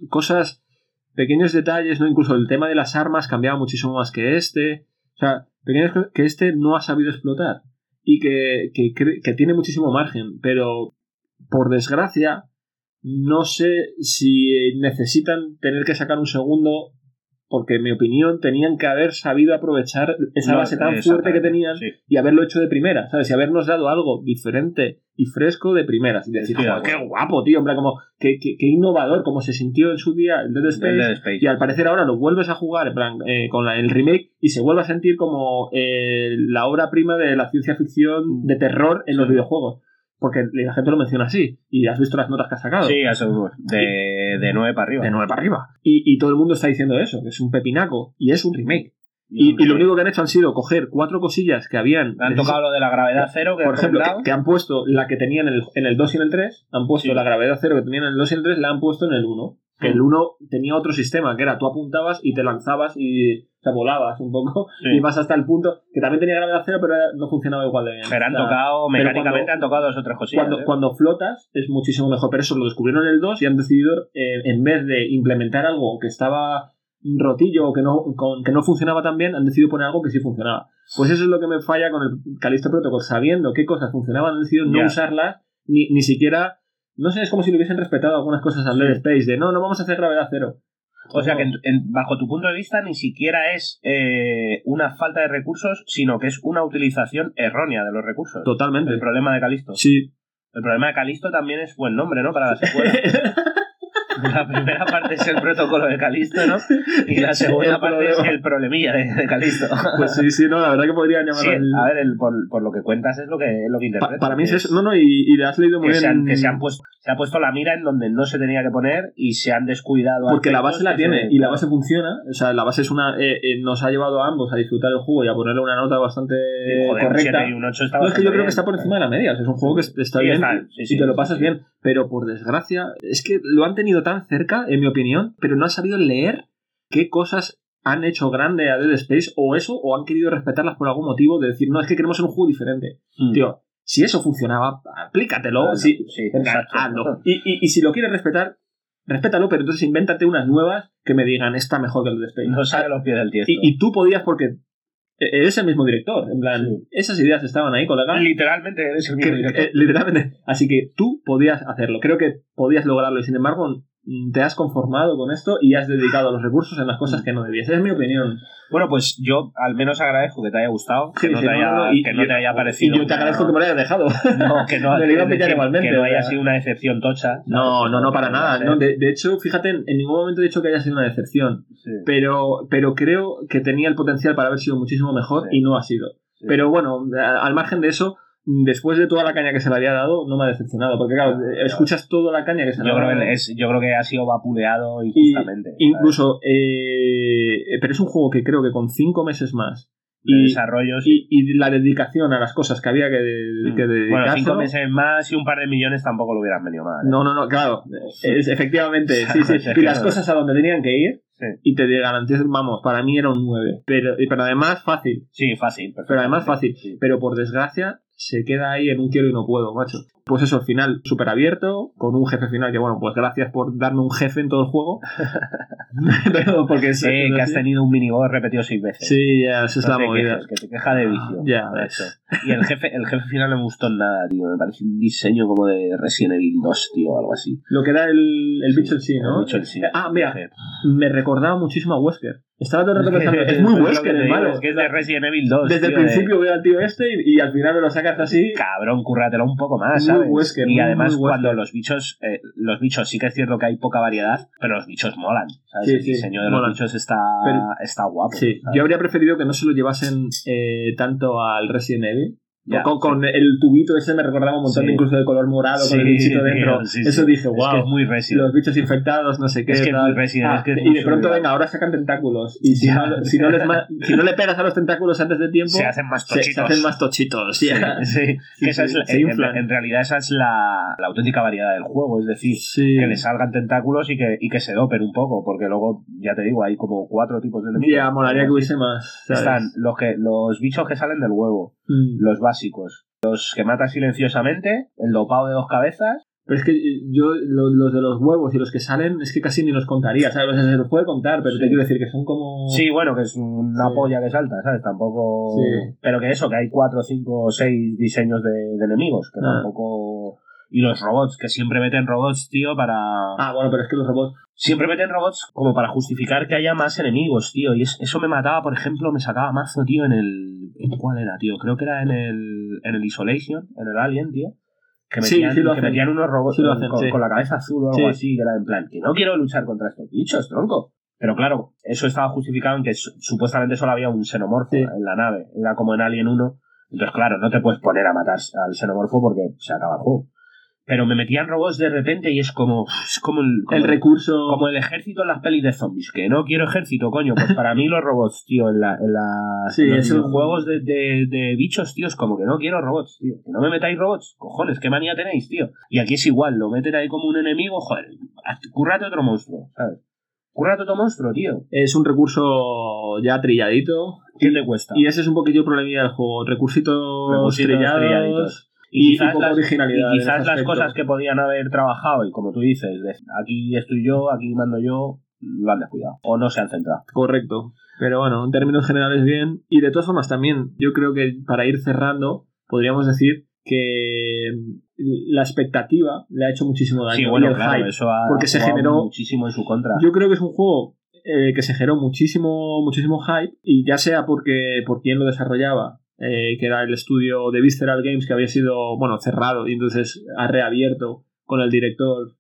cosas, pequeños detalles, ¿no? Incluso el tema de las armas cambiaba muchísimo más que este. O sea, pequeñas cosas que este no ha sabido explotar y que, que tiene muchísimo margen, pero por desgracia no sé si necesitan tener que sacar un segundo porque en mi opinión tenían que haber sabido aprovechar esa No, base tan fuerte que tenían sí. y haberlo hecho de primera, ¿sabes? Y habernos dado algo diferente y fresco de primeras. Y decir, "Joder, qué guapo, tío, en plan, como, qué, qué- qué innovador, como se sintió en su día el Dead Space. El Dead Space. Y al parecer ahora lo vuelves a jugar en plan, eh, con la- el remake y se vuelve a sentir como eh, la obra prima de la ciencia ficción de terror en los Sí. videojuegos. Porque la gente lo menciona así. Y has visto las notas que ha sacado. Sí, eso, de, de 9 para arriba. De 9 para arriba. Y, y todo el mundo está diciendo eso, que es un pepinaco. Y es un remake. Y, Y, y lo único que han hecho han sido coger cuatro cosillas que habían. Han tocado lo de la gravedad cero, que por ejemplo, que, han puesto la que tenían en el, en el 2 y en el 3, han puesto Sí. la gravedad cero que tenían en el 2 y en el 3, la han puesto en el 1. Que Mm. el 1 tenía otro sistema, que era tú apuntabas y te lanzabas y o sea, volabas un poco [laughs] Sí. y vas hasta el punto que también tenía gravedad cero, pero no funcionaba igual de bien. Pero han O sea, tocado, mecánicamente cuando- han tocado dos o tres cosillas. cuando, ¿eh? cuando flotas es muchísimo mejor, pero eso lo descubrieron en el 2 y han decidido, eh, en vez de implementar algo que estaba rotillo o que no, con- que no funcionaba tan bien, han decidido poner algo que sí funcionaba. Pues eso es lo que me falla con el Callisto Protocol, sabiendo qué cosas funcionaban, han decidido no usarlas, ni, ni siquiera, no sé, es como si le hubiesen respetado algunas cosas al Sí. Dead Space, de no, no vamos a hacer gravedad cero. O sea que, en- en- bajo tu punto de vista, ni siquiera es eh, una falta de recursos, sino que es una utilización errónea de los recursos. Totalmente. El problema de Calisto. Sí. El problema de Calisto también es buen nombre, ¿no? Para la [laughs] secuela. La primera parte es el protocolo de Calisto, ¿no? Y la [laughs] segunda parte es el problemilla de, de Calisto. pues sí, sí, no, la verdad que podrían Sí, llamarlo el- a ver, el- por, por lo que cuentas es lo que, es lo que Pa- interpreto. para mí es eso. No, no, y, y le has leído muy que, bien. se han, que se han puesto se ha puesto la mira en donde no se tenía que poner y se han descuidado Porque la base la tiene y la base funciona. O sea, la base es una. eh, eh, nos ha llevado a ambos a disfrutar el juego y a ponerle una nota bastante Sí, joder, un correcta. 7 y un 8 está No, es que yo creo bien. que está por encima de la media. O sea, es un juego que es- está Sí, bien está, y- te lo pasas bien. Pero por desgracia, es que lo han tenido tan cerca, en mi opinión, pero no han sabido leer qué cosas han hecho grande a Dead Space o eso, o han querido respetarlas por algún motivo de decir, no, es que queremos un juego diferente. Mm. Tío, si eso funcionaba, aplícatelo. Ah, sí, exacto. Y, y- y si lo quieres respetar, respétalo, pero entonces invéntate unas nuevas que me digan, está mejor que el Dead Space. No sale los pies del tiesto. y, y tú podías porque eres el mismo director. En plan, Sí. esas ideas estaban ahí, colega. Literalmente eres el Que- mismo director. eh, literalmente. Así que tú podías hacerlo. Creo que podías lograrlo y sin embargo te has conformado con esto y has dedicado los recursos en las cosas que no debías. Es mi opinión. Bueno, pues yo al menos agradezco que te haya gustado, que Sí, no te no, haya, no, y- que no te haya parecido. Y yo te agradezco que me lo hayas dejado. No, que no, [laughs] Me lo iba a es pillar decir, igualmente, que no o haya sido una decepción tocha. No, no, no, para nada. No, de, de hecho, fíjate, en, ningún momento he dicho que haya sido una decepción. Sí, Pero, pero creo que tenía el potencial para haber sido muchísimo mejor Sí. y no ha sido. Pero bueno, al margen de eso, después de toda la caña que se le había dado, no me ha decepcionado. Porque claro, escuchas toda la caña que se le ha dado. yo creo que ha sido vapuleado injustamente. incluso, eh, pero es un juego que creo que con cinco meses más de y, desarrollo. sí. y, y la dedicación a las cosas que había que, que Mm. bueno, cinco meses más y un par de millones tampoco lo hubieran venido mal. ¿eh? No, no, no, claro. Es, efectivamente, [laughs] sí, sí. [laughs] Y las cosas a donde tenían que ir, Sí. y te garantizo, vamos, para mí era un 9. Pero, pero además fácil. Sí, fácil. Pero además fácil. Sí. Pero por desgracia, se queda ahí en un quiero y no puedo, macho. Pues eso, al final, súper abierto, con un jefe final que, bueno, pues gracias por darme un jefe en todo el juego. [laughs] pero porque es. Sí, que has tenido un miniboss repetido seis veces. Sí, ya, esa es No la te movida. quejes, que te queja de vicio. Ya, de hecho. Y el jefe, el jefe final no me gustó nada, tío. Me parece un diseño como de Resident Evil 2, tío, o algo así. Lo que era el, el Sí, bicho en sí, ¿no? El bicho en sí. Ah, mira, Sí. me recordaba muchísimo a Wesker. Estaba todo el rato pensando, es muy [laughs] Wesker, hermano. Es que es de Resident Evil 2. Desde el tío, de- principio veo al tío este y, y al final me lo sacas así. Cabrón, cúrratelo un poco más, ¿sabes? Wesker, y además, cuando los bichos, eh, los bichos sí que es cierto que hay poca variedad, pero los bichos molan, ¿sabes? Sí, el sí, diseño de molan. los bichos está, Pero- está guapo. Sí, yo habría preferido que no se lo llevasen eh, tanto al Resident Evil. Ya, con, con el tubito ese me recordaba un montón, Sí. incluso de color morado, Sí, con el bichito dentro. Eso dije, Es wow. que es muy Resident. los bichos infectados, no sé qué. Es que es tal. muy Resident, Ah, es que es y de pronto, surreal. venga, ahora sacan tentáculos. Y si, no, si, no les si no le pegas a los tentáculos antes de tiempo, se hacen más se, se tochitos. hacen más tochitos. [laughs] Esa es la- en, realidad esa es la, la auténtica variedad del juego, es decir, que le salgan tentáculos y que, y que se dopen un poco, porque luego, ya te digo, hay como cuatro tipos de enemigos. Ya, molaría que hubiese más. ¿sabes? Están los, que, los bichos que salen del huevo, Mm. los básicos, los que matan silenciosamente, el dopado de dos cabezas, Pero es que yo, lo- los de los huevos y los que salen, es que casi ni los contaría, ¿sabes? O sea, se los puede contar, pero Sí. te quiero decir que son como. Sí, bueno, que es una Sí. polla que salta, ¿sabes? Tampoco. Sí. Pero que eso, que hay cuatro, cinco, seis diseños de, de enemigos, que Ah. tampoco. Y los robots, que siempre meten robots, tío, para. Ah, bueno, pero es que los robots. Siempre meten robots como para justificar que haya más enemigos, tío. Y es- eso me mataba, por ejemplo, me sacaba mazo, tío, en el. ¿en ¿Cuál era, tío? Creo que era en el. En el Isolation, en el Alien, tío. Que metían, sí lo que metían unos robots Sí lo con- hacen, con, con la cabeza azul o algo Sí. así, que era en plan, que no quiero luchar contra estos bichos, tronco. Pero claro, eso estaba justificado en que su- supuestamente solo había un xenomorfo en la nave. Era como en Alien 1. Entonces, claro, no te puedes poner a matar al xenomorfo porque se acaba el juego. Pero me metían robots de repente y es como. Es como el, como El recurso. como el ejército en las pelis de zombies, que no quiero ejército, coño. Pues para mí los robots, tío, en, la, en, la, Sí, en los juegos de, de, de bichos, tío, es como que no quiero robots, tío. Que no me metáis robots, cojones, qué manía tenéis, tío. Y aquí es igual, lo meten ahí como un enemigo, joder, currate otro monstruo, ¿sabes? Currate otro monstruo, tío. Es un recurso ya trilladito. ¿Qué te cuesta? Y ese es un poquillo el problemilla del juego. Recursitos, Recursitos trillados. trilladitos. Y, y quizás las, originalidad. y quizás las cosas que podían haber trabajado, y como tú dices, de aquí estoy yo, aquí mando yo, lo han descuidado. O no se han centrado. Correcto. Pero bueno, en términos generales bien. Y de todas formas también, yo creo que para ir cerrando, podríamos decir que la expectativa le ha hecho muchísimo daño. Sí, bueno, el claro, hype. eso ha porque se generó- muchísimo en su contra. Yo creo que es un juego eh, que se generó muchísimo, muchísimo hype, y ya sea porque por quién lo desarrollaba, eh, que era el estudio de Visceral Games, que había sido, bueno, cerrado, y entonces ha reabierto con el director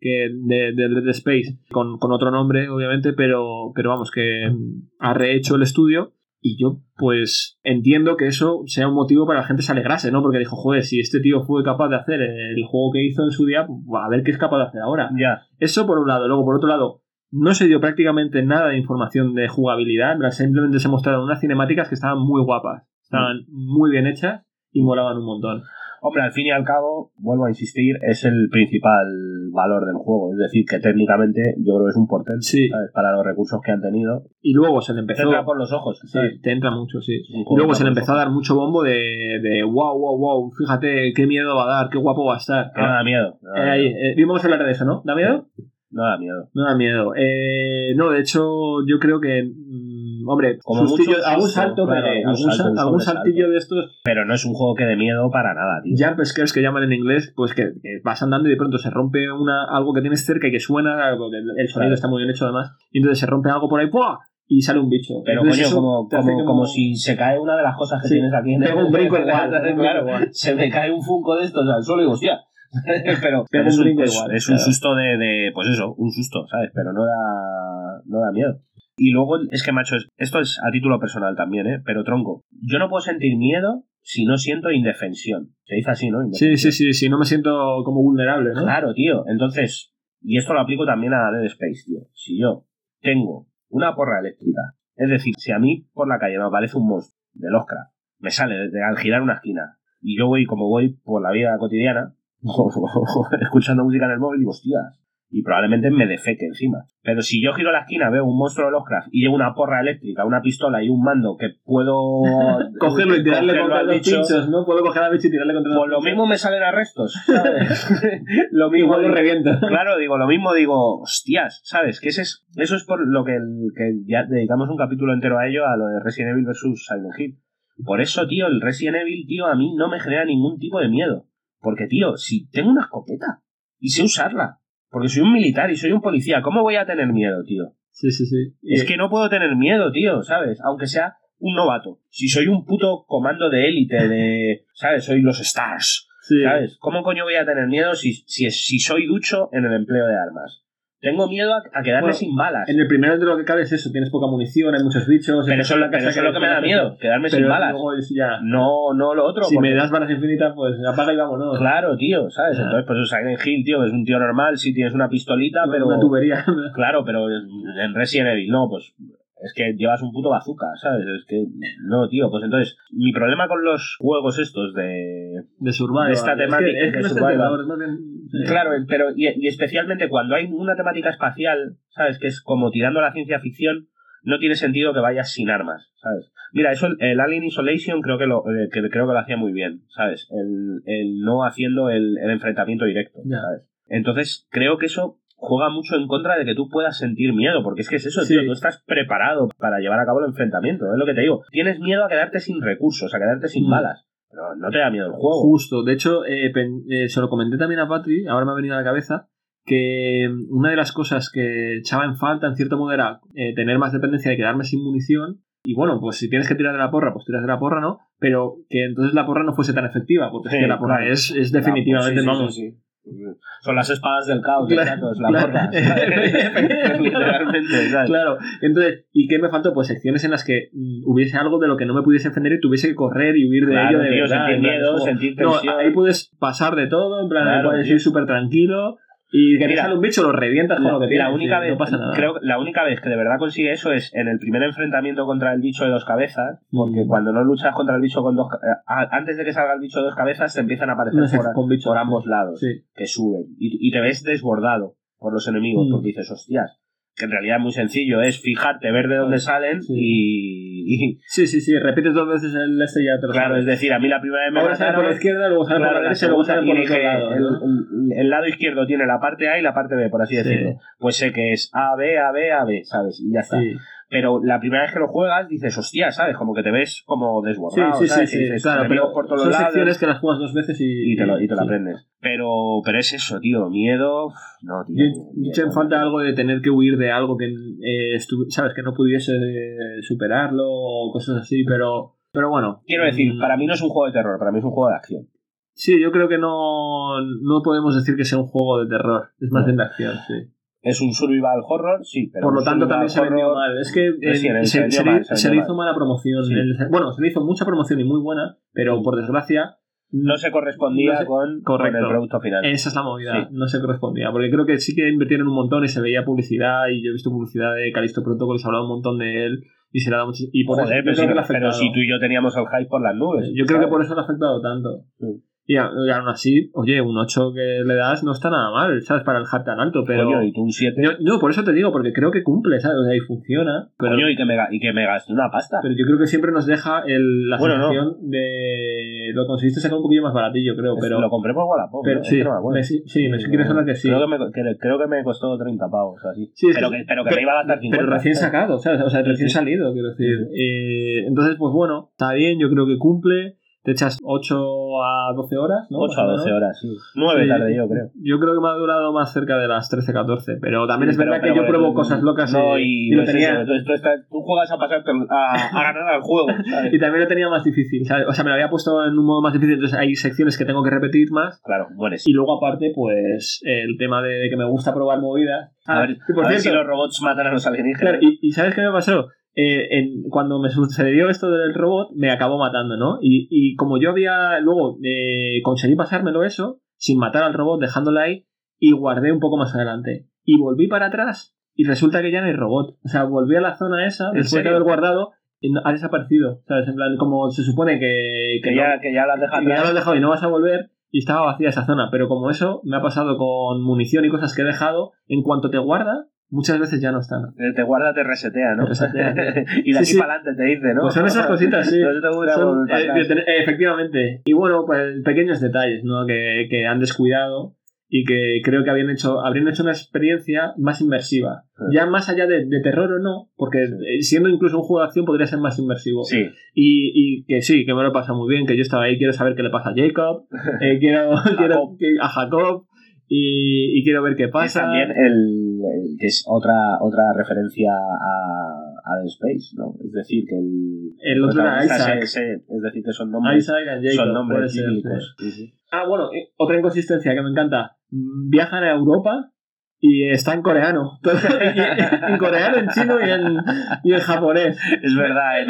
que de, de Dead Space, con, con otro nombre, obviamente, pero, pero vamos, que ha rehecho el estudio. Y yo, pues, entiendo que eso sea un motivo para que la gente se alegrase, ¿no? Porque dijo, joder, si este tío fue capaz de hacer el juego que hizo en su día, pues, a ver qué es capaz de hacer ahora. Ya. Eso por un lado. Luego, por otro lado, no se dio prácticamente nada de información de jugabilidad. Simplemente se mostraron unas cinemáticas que estaban muy guapas. Estaban muy bien hechas y molaban un montón. Hombre, al fin y al cabo, vuelvo a insistir, es el principal valor del juego. Es decir, que técnicamente yo creo que es un portento Sí. para los recursos que han tenido. Y luego se le Te empezó. entra por los ojos. Sí, te entra mucho, sí. Y luego se le empezó a dar mucho bombo de, de wow, wow, wow, fíjate qué miedo va a dar, qué guapo va a estar. No da miedo. No da, Eh, ahí, miedo. eh, bien, vamos a hablar de eso, ¿no? ¿Da miedo? No da miedo. No da miedo. Eh, no, de hecho, yo creo que. Hombre, Como sustillo- mucho algún salto, claro, pegué, algún salto, saltillo de estos Pero no es un juego que dé miedo para nada, tío. jump scares que llaman en inglés, pues que, que vas andando y de pronto se rompe una, algo que tienes cerca y que suena, porque el, el sonido Claro. está muy bien hecho además, y entonces se rompe algo por ahí, ¡pua! y sale un bicho. Pero Entonces coño, como, como, como si se cae una de las cosas que Sí. tienes aquí en Pega un brinco [laughs] igual, claro, se me cae un funko de estos al suelo y digo, hostia. [laughs] pero pero es, un es- igual, es un susto de, de, pues eso, un susto, ¿sabes? Pero no da, no da miedo. Y luego, es que, macho, es- esto es a título personal también, ¿eh? Pero tronco, yo no puedo sentir miedo si no siento indefensión. Se dice así, ¿no? Sí, sí, sí, sí, no me siento como vulnerable, ¿no? Claro, tío. Entonces, y esto lo aplico también a Dead Space, tío. Si yo tengo una porra eléctrica, es decir, si a mí por la calle me aparece un monstruo de Lovecraft, me sale desde al girar una esquina, y yo voy como voy por la vida cotidiana, [laughs] escuchando música en el móvil, digo, hostias, y probablemente me defeque encima. Pero si yo giro la esquina, veo un monstruo de Lovecraft y llevo una porra eléctrica, una pistola y un mando que puedo [laughs] Cogerlo y tirarle cogerlo contra los bicho, pinchos, ¿no? Puedo coger al bicho y tirarle contra los pues lo pinchos. mismo me salen arrestos, [laughs] ¿sabes? [laughs] lo mismo Igual lo revienta. Claro, digo, lo mismo digo, hostias, ¿sabes? Que ese es, eso es por lo que, el- que ya dedicamos un capítulo entero a ello, a lo de Resident Evil versus Silent Hill. Por eso, tío, el Resident Evil, tío, a mí no me genera ningún tipo de miedo. Porque, tío, si tengo una escopeta y sé usarla, porque soy un militar y soy un policía, ¿cómo voy a tener miedo, tío? Sí, sí, sí. Es que no puedo tener miedo, tío, ¿sabes? Aunque sea un novato. Si soy un puto comando de élite, de, ¿sabes? Soy los Stars. Sí. ¿Sabes? ¿Cómo coño voy a tener miedo si, si, si soy ducho en el empleo de armas? Tengo miedo a, a quedarme Bueno, sin balas. En el primero de lo que cabe es eso, tienes poca munición, hay muchos bichos. Pero es eso, pero es lo que me da miedo, quedarme sin balas. luego es ya. No, no lo otro. Si porque- me das balas infinitas, pues apaga y vámonos. Claro, tío, ¿sabes? Entonces, pues Silent Hill, tío, es un tío normal, sí tienes una pistolita, pero... Una tubería. Claro, pero en Resident Evil no, pues es que llevas un puto bazooka, ¿sabes? Es que no, tío, pues entonces mi problema con los juegos estos de de survival. De esta Es que- temática es que, de no es survival. tentador, es más bien. sí. Claro, pero y, y especialmente cuando hay una temática espacial, ¿sabes? Que es como tirando a la ciencia ficción, no tiene sentido que vayas sin armas, ¿sabes? Mira, eso el, Alien Isolation creo que lo, eh, que, creo que lo hacía muy bien, ¿sabes? El, el no haciendo el, el enfrentamiento directo, ¿sabes? Entonces, creo que eso juega mucho en contra de que tú puedas sentir miedo, porque es que es eso, tío, tú estás preparado para llevar a cabo el enfrentamiento, es lo que te digo. Tienes miedo a quedarte sin recursos, a quedarte sin Mm. balas, pero no te da miedo el juego. Justo, de hecho, eh, pen- eh, se lo comenté también a Patri, ahora me ha venido a la cabeza, que una de las cosas que echaba en falta, en cierto modo, era eh, tener más dependencia de quedarme sin munición. Y bueno, pues si tienes que tirar de la porra, pues tiras de la porra, ¿no? Pero que entonces la porra no fuese tan efectiva, porque Sí, es que la porra claro. es, es definitivamente, vamos. sí. Son las espadas del caos, Claro, la. ¿sabes? [laughs] Literalmente, ¿sabes? Claro, entonces, ¿y qué me faltó? Pues secciones en las que mm, hubiese algo de lo que no me pudiese defender y tuviese que correr y huir de Claro, ello de tío, verdad. sentir en plan, miedo, No, ahí puedes pasar de todo, en plan, Claro, puedes ir súper tranquilo y que te sale un bicho, lo revientas con lo que la única y vez, no pasa nada. creo que la única vez que de verdad consigue eso es en el primer enfrentamiento contra el bicho de dos cabezas, porque Mm. cuando no luchas contra el bicho con dos eh, antes de que salga el bicho de dos cabezas te empiezan a aparecer No sé, por, con ambos lados Sí. que suben y, y te ves desbordado por los enemigos Mm. porque dices hostias que en realidad es muy sencillo es fijarte ver de dónde salen Sí. y, y- sí, sí, sí, repites dos veces el este y lo claro es decir a mí la primera vez me Ahora sale por mataron la izquierda, luego sale Claro, por la derecha, luego sale por el otro lado. el, ¿no? el- el lado izquierdo tiene la parte A y la parte B, por así Sí. decirlo. Pues sé que es A, B, A, B, A, B, ¿sabes? Y ya está. Sí. Pero la primera vez que lo juegas dices, hostia, ¿sabes? Como que te ves como Sí, desbordado, sí, sí, ¿sabes? sí, dices, claro, pero por todos son lados secciones que las juegas dos veces y, y te lo, y te sí. aprendes. Pero, pero es eso, tío, miedo... No, tío. Yo en falta algo de tener que huir de algo que eh, sabes que no pudiese eh, superarlo o cosas así, pero pero bueno. Quiero decir, mm, para mí no es un juego de terror, para mí es un juego de acción. Sí, yo creo que no, no podemos decir que sea un juego de terror, es más No. bien de acción, sí. Es un survival horror, sí, pero Por lo tanto, también se vendió mal. Es que eh, Sí, se se, vendió se mal, le- se hizo mal. mala promoción. Sí. El- bueno, se le hizo mucha promoción y muy buena, pero por desgracia No se correspondía No se- con, con el producto final. Esa es la movida, Sí. no se correspondía. Porque creo que sí que invirtieron un montón y se veía publicidad. Y yo he visto publicidad de Calisto Protocol, se ha hablado un montón de él. Y se le ha dado mucho. Y por Joder, eso, pero, si, pero si tú y yo teníamos el hype por las nubes. Yo creo que por eso le ha afectado tanto. Y, aún así, oye, un 8 que le das no está nada mal, ¿sabes? Para el hype tan alto, pero. Coño, y tú un 7. Yo, yo por eso te digo, porque creo que cumple, ¿sabes? O sea, y funciona. Pero, Coño, y que, me, y que me gasté una pasta. pero yo creo que siempre nos deja el, la Bueno, no. sensación de. Lo conseguiste sacar un poquillo más baratillo, creo. Pero, lo compré por Wallapop. pero ¿no? Sí, no me me- sí, sí, me que sí. Creo que, me, que- creo que me costó 30 pavos o así. Sí, pero que- que, pero que me iba a gastar 50. Pero recién sacado, ¿sabes? O sea, recién salido, quiero decir. Eh, entonces, pues bueno, está bien, yo creo que cumple. Te echas 8 a 12 horas, ¿no? 8 a Más o 12 menos. horas, sí. 9 Sí. tarde yo, creo. Yo creo que me ha durado más cerca de las 13-14, pero también Sí, es verdad pero que yo pruebo cosas locas No, y, y, lo no es tenía, eso, entonces tú, estás- tú juegas a pasarte a, a ganar al juego, [laughs] ¿sabes? y también lo tenía más difícil, ¿sabes? O sea, me lo había puesto en un modo más difícil, entonces hay secciones que tengo que repetir más. Claro, mueres. Y luego aparte, pues, el tema de, que me gusta probar movidas. A ver, y por a ver cierto, si los robots matan a los alienígenas. Claro, y, y ¿sabes qué me pasó? Eh, en- cuando me sucedió esto del robot, me acabó matando, ¿no? Y, y como yo había luego eh, conseguí pasármelo eso, sin matar al robot, dejándolo ahí, y guardé un poco más adelante. Y volví para atrás, y resulta que ya no hay robot. O sea, volví a la zona esa, ¿En después de haber guardado, y ha desaparecido. ¿Sabes? En plan, como se supone que, que, ya, que ya las dejas que ya lo has dejado y no vas a volver, y estaba vacía esa zona. Pero como eso me ha pasado con munición y cosas que he dejado, en cuanto te guarda, muchas veces ya no están. Eh, Te guarda, te resetea, ¿no? Te resetea, [laughs] y de Sí, aquí sí. para adelante te dice, ¿no? Pues son esas cositas, sí. No Son, eh, efectivamente. Y bueno, pues pequeños detalles, ¿no? Que, que han descuidado y que creo que habían hecho, habrían hecho una experiencia más inmersiva. Sí. Ya más allá de, de terror o no, porque eh, siendo incluso un juego de acción podría ser más inmersivo. Sí, Y, y que sí, que me lo he pasado muy bien, que yo estaba ahí, quiero saber qué le pasa a Jacob, eh, quiero, [laughs] quiero que- a Jacob y, y quiero ver qué pasa. también el, el- que es otra otra referencia a, a The Space, ¿no? Es decir, que el, El otro era Isaac. se- se- es decir, que son nombres, Isaac Jacob, son nombres ser, sí. Sí. Ah, bueno, eh, otra inconsistencia que me encanta. Viajan a Europa y está en coreano. [laughs] Y- en coreano, en chino y en, y en japonés. Es verdad, en,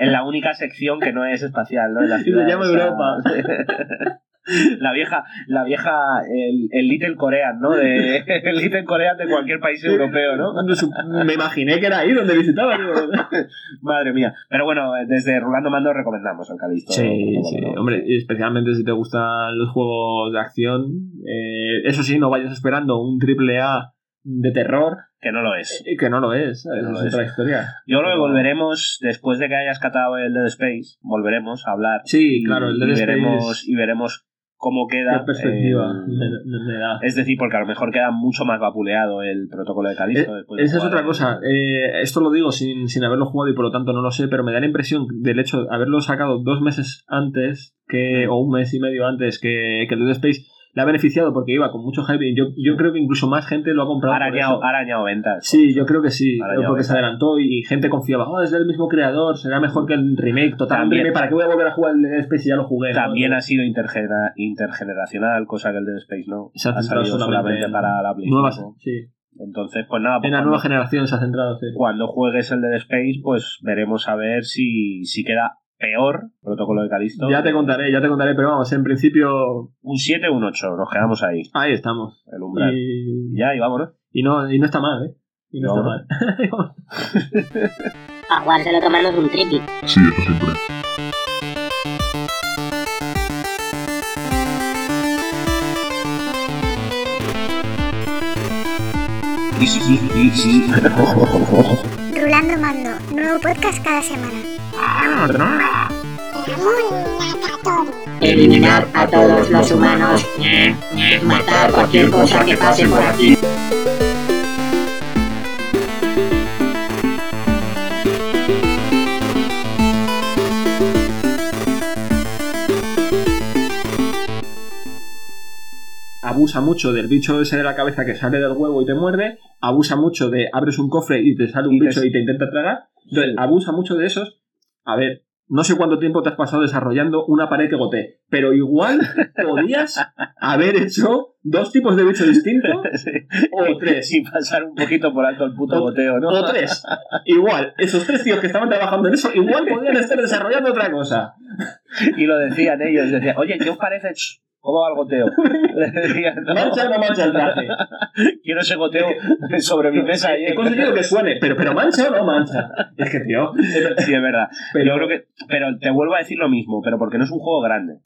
en la única sección que no es espacial, ¿no? En la [laughs] se ciudad llama esa- Europa. [laughs] [laughs] La vieja, la vieja, el, el Little Korean, ¿no? De, [laughs] el Little Korean de cualquier país europeo, ¿no? No Me imaginé que era ahí donde visitaba. digo, [laughs] Madre mía. Pero bueno, desde Rulando Mando recomendamos el Calisto. Sí, Protocolo, sí, ¿no? hombre, y especialmente si te gustan los juegos de acción. eh, eso sí, no vayas esperando un triple A de terror, Que no lo es. Eh, Que no lo es, no lo es otra historia. Yo creo que volveremos, después de que hayas catado el Dead Space, volveremos a hablar. Sí, y- claro, el Dead y Space- veremos, y veremos cómo queda. ¿Qué perspectiva eh, da? es decir, porque a lo mejor queda mucho más vapuleado el protocolo de Calisto. Eh, de Esa es otra cosa. Eh, esto lo digo sin, sin haberlo jugado y por lo tanto no lo sé, pero me da la impresión del hecho de haberlo sacado dos meses antes que, o un mes y medio antes que, que el Dead Space le ha beneficiado porque iba con mucho hype y yo, yo creo que incluso más gente lo ha comprado. Ha arañado, ha arañado ventas. Sí, yo creo que sí, porque se adelantó y, y gente confiaba, oh, es del mismo creador, será mejor que el remake, total, un También- remake, ¿para qué voy a volver a jugar el Dead Space si ya lo jugué? no? También ha sido intergenera- intergeneracional, cosa que el Dead Space no. Se ha salido solamente en para la Play nuevas, 5. sí. Entonces, pues nada, pues En la nueva generación se ha centrado, sí. cuando juegues el Dead Space, pues veremos a ver si, si queda peor protocolo de Calisto. Ya te contaré, ya te contaré, pero vamos, en principio Un 7 o un 8, nos quedamos ahí, ahí estamos. el umbral. Y, Ya, y vámonos. y no, y no está mal, ¿eh? Y no, No, está mal. A jugárselo tomando un tripi. Sí, eso siempre. Y sí, y sí. Rulando Mando, nuevo podcast cada semana. Eliminar a todos los humanos. Matar cualquier cosa que pase por aquí. Abusa mucho del bicho ese de la cabeza que sale del huevo y te muerde. Abusa mucho de abres un cofre y te sale un Y te- bicho y te intenta tragar. Entonces, Sí. abusa mucho de esos. A ver, no sé cuánto tiempo te has pasado desarrollando una pared que gotee, pero igual podías haber hecho dos tipos de bicho distintos [laughs] Sí. o tres. Y pasar un poquito por alto el puto O- goteo, ¿no? O tres. Igual, esos tres tíos que estaban trabajando en eso, igual podían estar desarrollando otra cosa. Y lo decían ellos, decían, oye, ¿qué os parece? ¿Cómo va el goteo? [laughs] Le decían, "No, ¿Mancha o no mancha el traje? [laughs] quiero ese goteo sobre mi mesa. He conseguido que suene, pero, pero mancha o no mancha. Es que, tío. Sí, es verdad. Pero- Yo creo que. Pero te vuelvo a decir lo mismo, pero porque no es un juego grande.